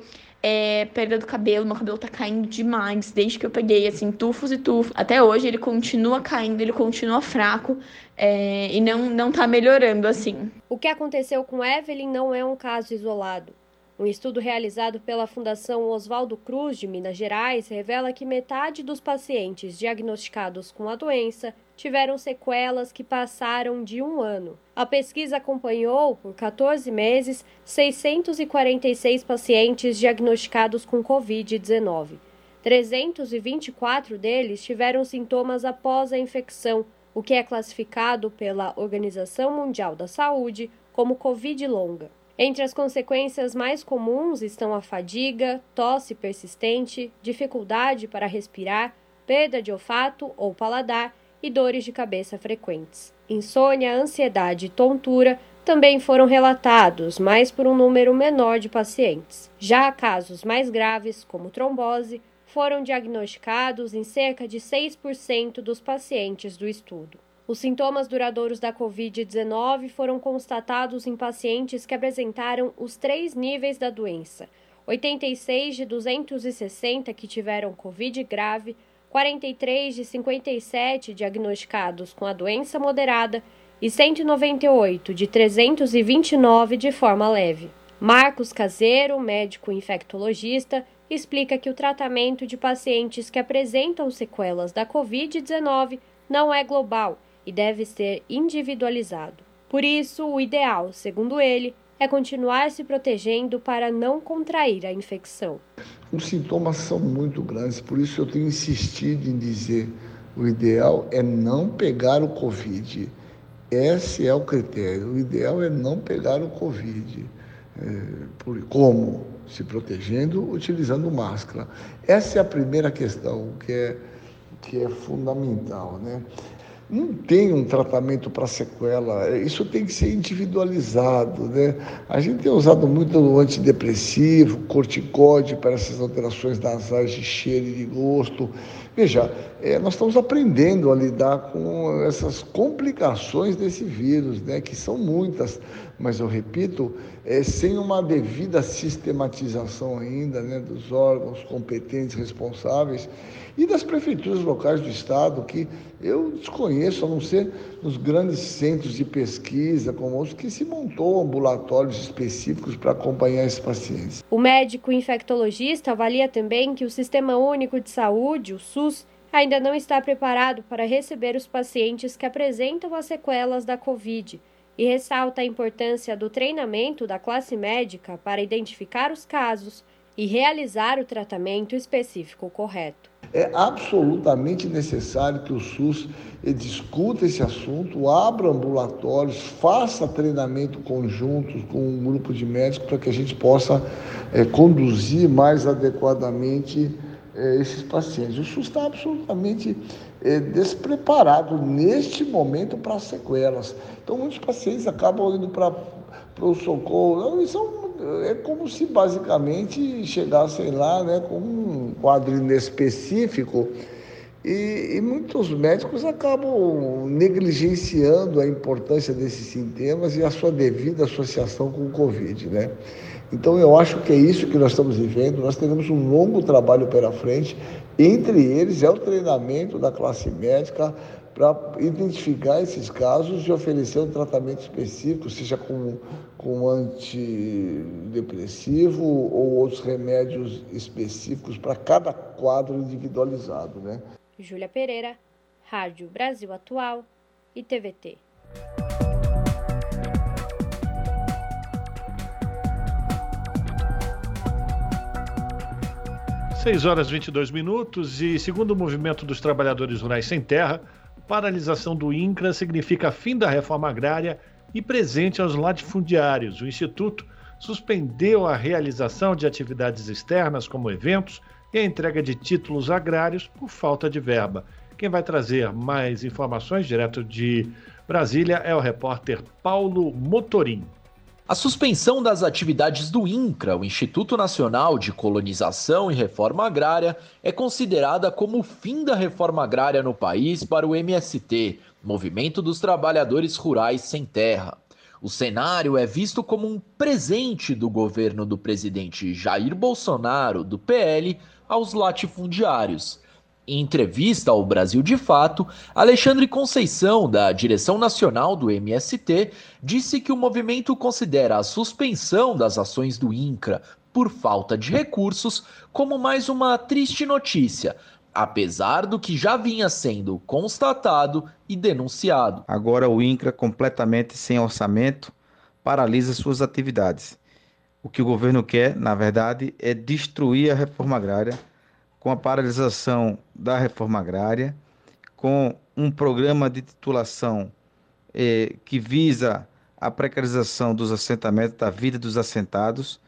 é, perda do cabelo, meu cabelo tá caindo demais desde que eu peguei, assim, tufos e tufos. Até hoje ele continua caindo, ele continua fraco é, e não, não tá melhorando, assim. O que aconteceu com Evelyn não é um caso isolado. Um estudo realizado pela Fundação Oswaldo Cruz de Minas Gerais revela que metade dos pacientes diagnosticados com a doença tiveram sequelas que passaram de um ano. A pesquisa acompanhou, por 14 meses, 646 pacientes diagnosticados com Covid-19. 324 deles tiveram sintomas após a infecção, o que é classificado pela Organização Mundial da Saúde como Covid longa. Entre as consequências mais comuns estão a fadiga, tosse persistente, dificuldade para respirar, perda de olfato ou paladar e dores de cabeça frequentes. Insônia, ansiedade e tontura também foram relatados, mas por um número menor de pacientes. Já casos mais graves, como trombose, foram diagnosticados em cerca de 6% dos pacientes do estudo. Os sintomas duradouros da Covid-19 foram constatados em pacientes que apresentaram os três níveis da doença: 86 de 260 que tiveram Covid grave, 43 de 57 diagnosticados com a doença moderada e 198 de 329 de forma leve. Marcos Caseiro, médico infectologista, explica que o tratamento de pacientes que apresentam sequelas da Covid-19 não é global e deve ser individualizado. Por isso, o ideal, segundo ele, é continuar se protegendo para não contrair a infecção. Os sintomas são muito grandes, por isso eu tenho insistido em dizer: o ideal é não pegar o Covid. Esse é o critério. O ideal é não pegar o Covid. É, como? Se protegendo, utilizando máscara. Essa é a primeira questão que é, que é fundamental. Né? Não tem um tratamento para sequela, isso tem que ser individualizado. Né? A gente tem usado muito antidepressivo, corticóide para essas alterações nasais de cheiro e de gosto. Veja, é, nós estamos aprendendo a lidar com essas complicações desse vírus, né, que são muitas, mas eu repito, é, sem uma devida sistematização ainda né, dos órgãos competentes responsáveis e das prefeituras locais do Estado, que eu desconheço, a não ser nos grandes centros de pesquisa, como os que se montou ambulatórios específicos para acompanhar esses pacientes. O médico infectologista avalia também que o Sistema Único de Saúde, o SUS, ainda não está preparado para receber os pacientes que apresentam as sequelas da Covid e ressalta a importância do treinamento da classe médica para identificar os casos e realizar o tratamento específico correto. É absolutamente necessário que o SUS discuta esse assunto, abra ambulatórios, faça treinamento conjunto com um grupo de médicos para que a gente possa é, conduzir mais adequadamente é, esses pacientes. O SUS está absolutamente despreparado neste momento para sequelas. Então, muitos pacientes acabam indo para o socorro. Isso é, é como se basicamente chegassem lá né, com um quadro inespecífico. E, e, muitos médicos acabam negligenciando a importância desses sintomas e a sua devida associação com o Covid, né? Então, eu acho que é isso que nós estamos vivendo. Nós teremos um longo trabalho pela frente. Entre eles é o treinamento da classe médica para identificar esses casos e oferecer um tratamento específico, seja com, com antidepressivo ou outros remédios específicos para cada quadro individualizado. Né? Júlia Pereira, Rádio Brasil Atual e TVT. 6 horas e 22 minutos e, segundo o Movimento dos Trabalhadores Rurais Sem Terra, paralisação do INCRA significa fim da reforma agrária e presente aos latifundiários. O Instituto suspendeu a realização de atividades externas, como eventos, e a entrega de títulos agrários por falta de verba. Quem vai trazer mais informações direto de Brasília é o repórter Paulo Motorim. A suspensão das atividades do INCRA, o Instituto Nacional de Colonização e Reforma Agrária, é considerada como o fim da reforma agrária no país para o MST, Movimento dos Trabalhadores Rurais Sem Terra. O cenário é visto como um presente do governo do presidente Jair Bolsonaro, do PL, aos latifundiários em entrevista ao Brasil de Fato, Alexandre Conceição, da direção nacional do MST, disse que o movimento considera a suspensão das ações do INCRA por falta de recursos como mais uma triste notícia, apesar do que já vinha sendo constatado e denunciado. Agora o INCRA, completamente sem orçamento, paralisa suas atividades. O que o governo quer, na verdade, é destruir a reforma agrária com a paralisação da reforma agrária, com um programa de titulação eh, que visa a precarização dos assentamentos, da vida dos assentados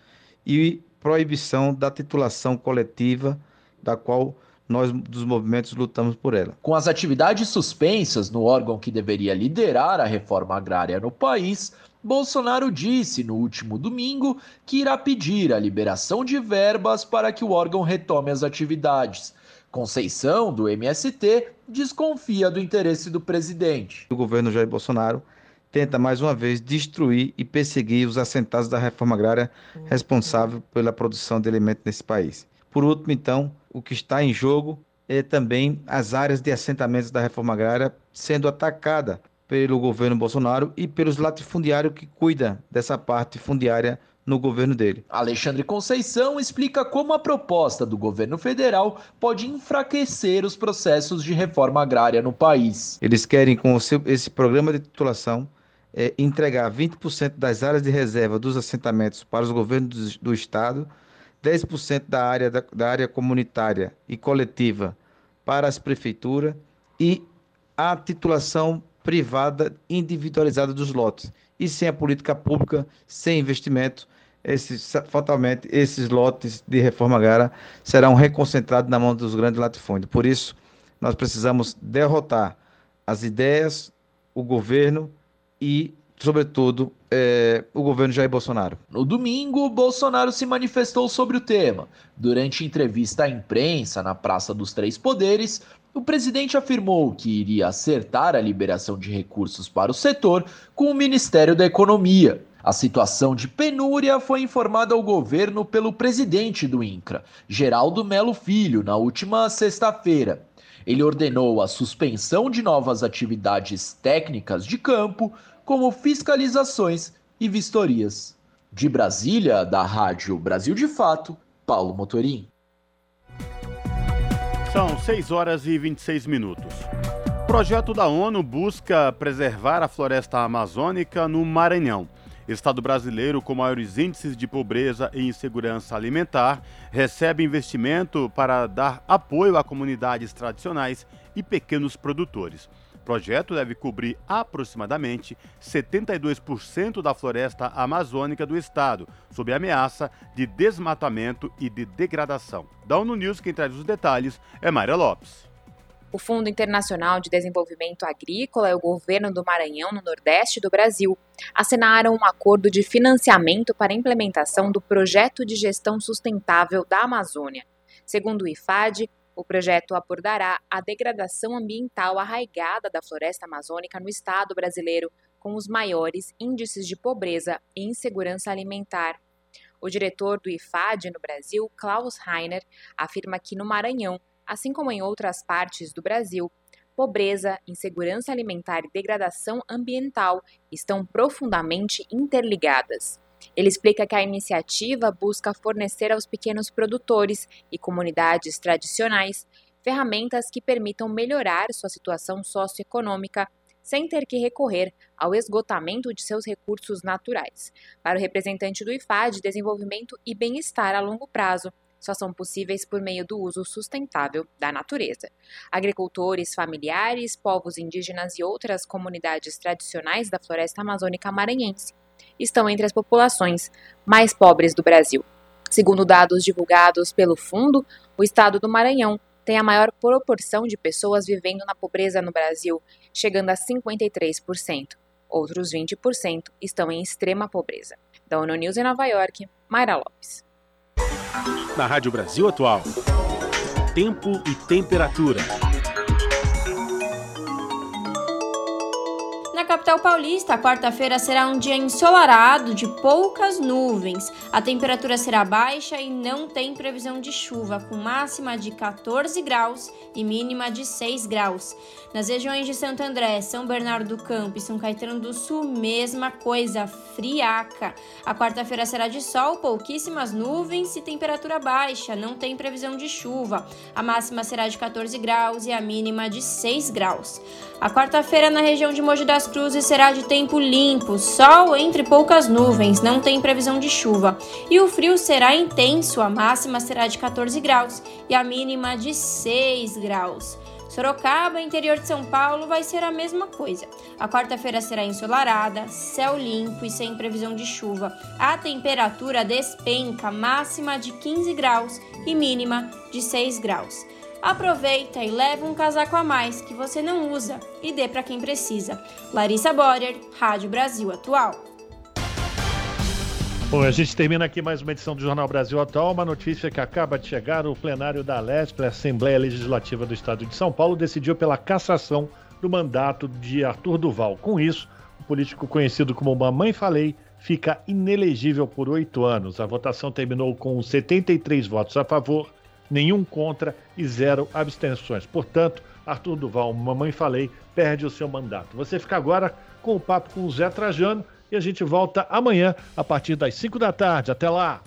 e proibição da titulação coletiva, da qual nós dos movimentos lutamos por ela. Com as atividades suspensas no órgão que deveria liderar a reforma agrária no país, Bolsonaro disse no último domingo que irá pedir a liberação de verbas para que o órgão retome as atividades. Conceição, do MST, desconfia do interesse do presidente. O governo Jair Bolsonaro tenta mais uma vez destruir e perseguir os assentados da reforma agrária responsável pela produção de alimentos nesse país. Por último, então, o que está em jogo é também as áreas de assentamentos da reforma agrária sendo atacada pelo governo Bolsonaro e pelos latifundiários que cuida dessa parte fundiária no governo dele. Alexandre Conceição explica como a proposta do governo federal pode enfraquecer os processos de reforma agrária no país. Eles querem, com seu, esse programa de titulação, é, entregar 20% das áreas de reserva dos assentamentos para os governos do, do Estado, 10% da área, da, da área comunitária e coletiva para as prefeituras e a titulação privada individualizada dos lotes. E sem a política pública, sem investimento, esses, fatalmente esses lotes de reforma agrária serão reconcentrados na mão dos grandes latifúndios. Por isso, nós precisamos derrotar as ideias, o governo e, sobretudo, é, o governo Jair Bolsonaro. No domingo, Bolsonaro se manifestou sobre o tema. Durante entrevista à imprensa na Praça dos Três Poderes, o presidente afirmou que iria acertar a liberação de recursos para o setor com o Ministério da Economia. A situação de penúria foi informada ao governo pelo presidente do INCRA, Geraldo Melo Filho, na última sexta-feira. Ele ordenou a suspensão de novas atividades técnicas de campo, como fiscalizações e vistorias. De Brasília, da Rádio Brasil de Fato, Paulo Motorim. São 6 horas e 26 minutos. Projeto da ONU busca preservar a floresta amazônica no Maranhão. Estado brasileiro com maiores índices de pobreza e insegurança alimentar recebe investimento para dar apoio a comunidades tradicionais e pequenos produtores projeto deve cobrir aproximadamente 72% da floresta amazônica do estado, sob ameaça de desmatamento e de degradação. Da ONU News, quem traz os detalhes é Mayra Lopes. O Fundo Internacional de Desenvolvimento Agrícola e o governo do Maranhão, no Nordeste do Brasil, assinaram um acordo de financiamento para a implementação do Projeto de Gestão Sustentável da Amazônia. Segundo o IFAD, o projeto abordará a degradação ambiental arraigada da floresta amazônica no estado brasileiro, com os maiores índices de pobreza e insegurança alimentar. O diretor do IFAD no Brasil, Klaus Heiner, afirma que no Maranhão, assim como em outras partes do Brasil, pobreza, insegurança alimentar e degradação ambiental estão profundamente interligadas. Ele explica que a iniciativa busca fornecer aos pequenos produtores e comunidades tradicionais ferramentas que permitam melhorar sua situação socioeconômica sem ter que recorrer ao esgotamento de seus recursos naturais. Para o representante do IFAD, desenvolvimento e bem-estar a longo prazo só são possíveis por meio do uso sustentável da natureza. Agricultores, familiares, povos indígenas e outras comunidades tradicionais da floresta amazônica maranhense estão entre as populações mais pobres do Brasil. Segundo dados divulgados pelo fundo, o estado do Maranhão tem a maior proporção de pessoas vivendo na pobreza no Brasil, chegando a 53%. Outros 20% estão em extrema pobreza. Da ONU News em Nova York, Mayra Lopes. Na Rádio Brasil Atual, tempo e temperatura. Capital paulista, quarta-feira será um dia ensolarado, de poucas nuvens. A temperatura será baixa e não tem previsão de chuva, com máxima de 14 graus e mínima de 6 graus. Nas regiões de Santo André, São Bernardo do Campo e São Caetano do Sul, mesma coisa, friaca. A quarta-feira será de sol, pouquíssimas nuvens e temperatura baixa, não tem previsão de chuva. A máxima será de 14 graus e a mínima de 6 graus. A quarta-feira na região de Mogi das Cruzes será de tempo limpo, sol entre poucas nuvens, não tem previsão de chuva. E o frio será intenso, a máxima será de 14 graus e a mínima de 6 graus. Sorocaba, interior de São Paulo, vai ser a mesma coisa. A quarta-feira será ensolarada, céu limpo e sem previsão de chuva. A temperatura despenca, máxima de 15 graus e mínima de 6 graus. Aproveita e leva um casaco a mais que você não usa e dê para quem precisa. Larissa Borer, Rádio Brasil Atual. Bom, a gente termina aqui mais uma edição do Jornal Brasil Atual. Uma notícia que acaba de chegar: o plenário da LESP, a Assembleia Legislativa do Estado de São Paulo, decidiu pela cassação do mandato de Arthur Duval. Com isso, o político conhecido como Mamãe Falei fica inelegível por oito anos. A votação terminou com 73 votos a favor nenhum contra e zero abstenções. Portanto, Arthur Duval, mamãe falei, perde o seu mandato. Você fica agora com o papo com o Zé Trajano e a gente volta amanhã a partir das 5 da tarde. Até lá!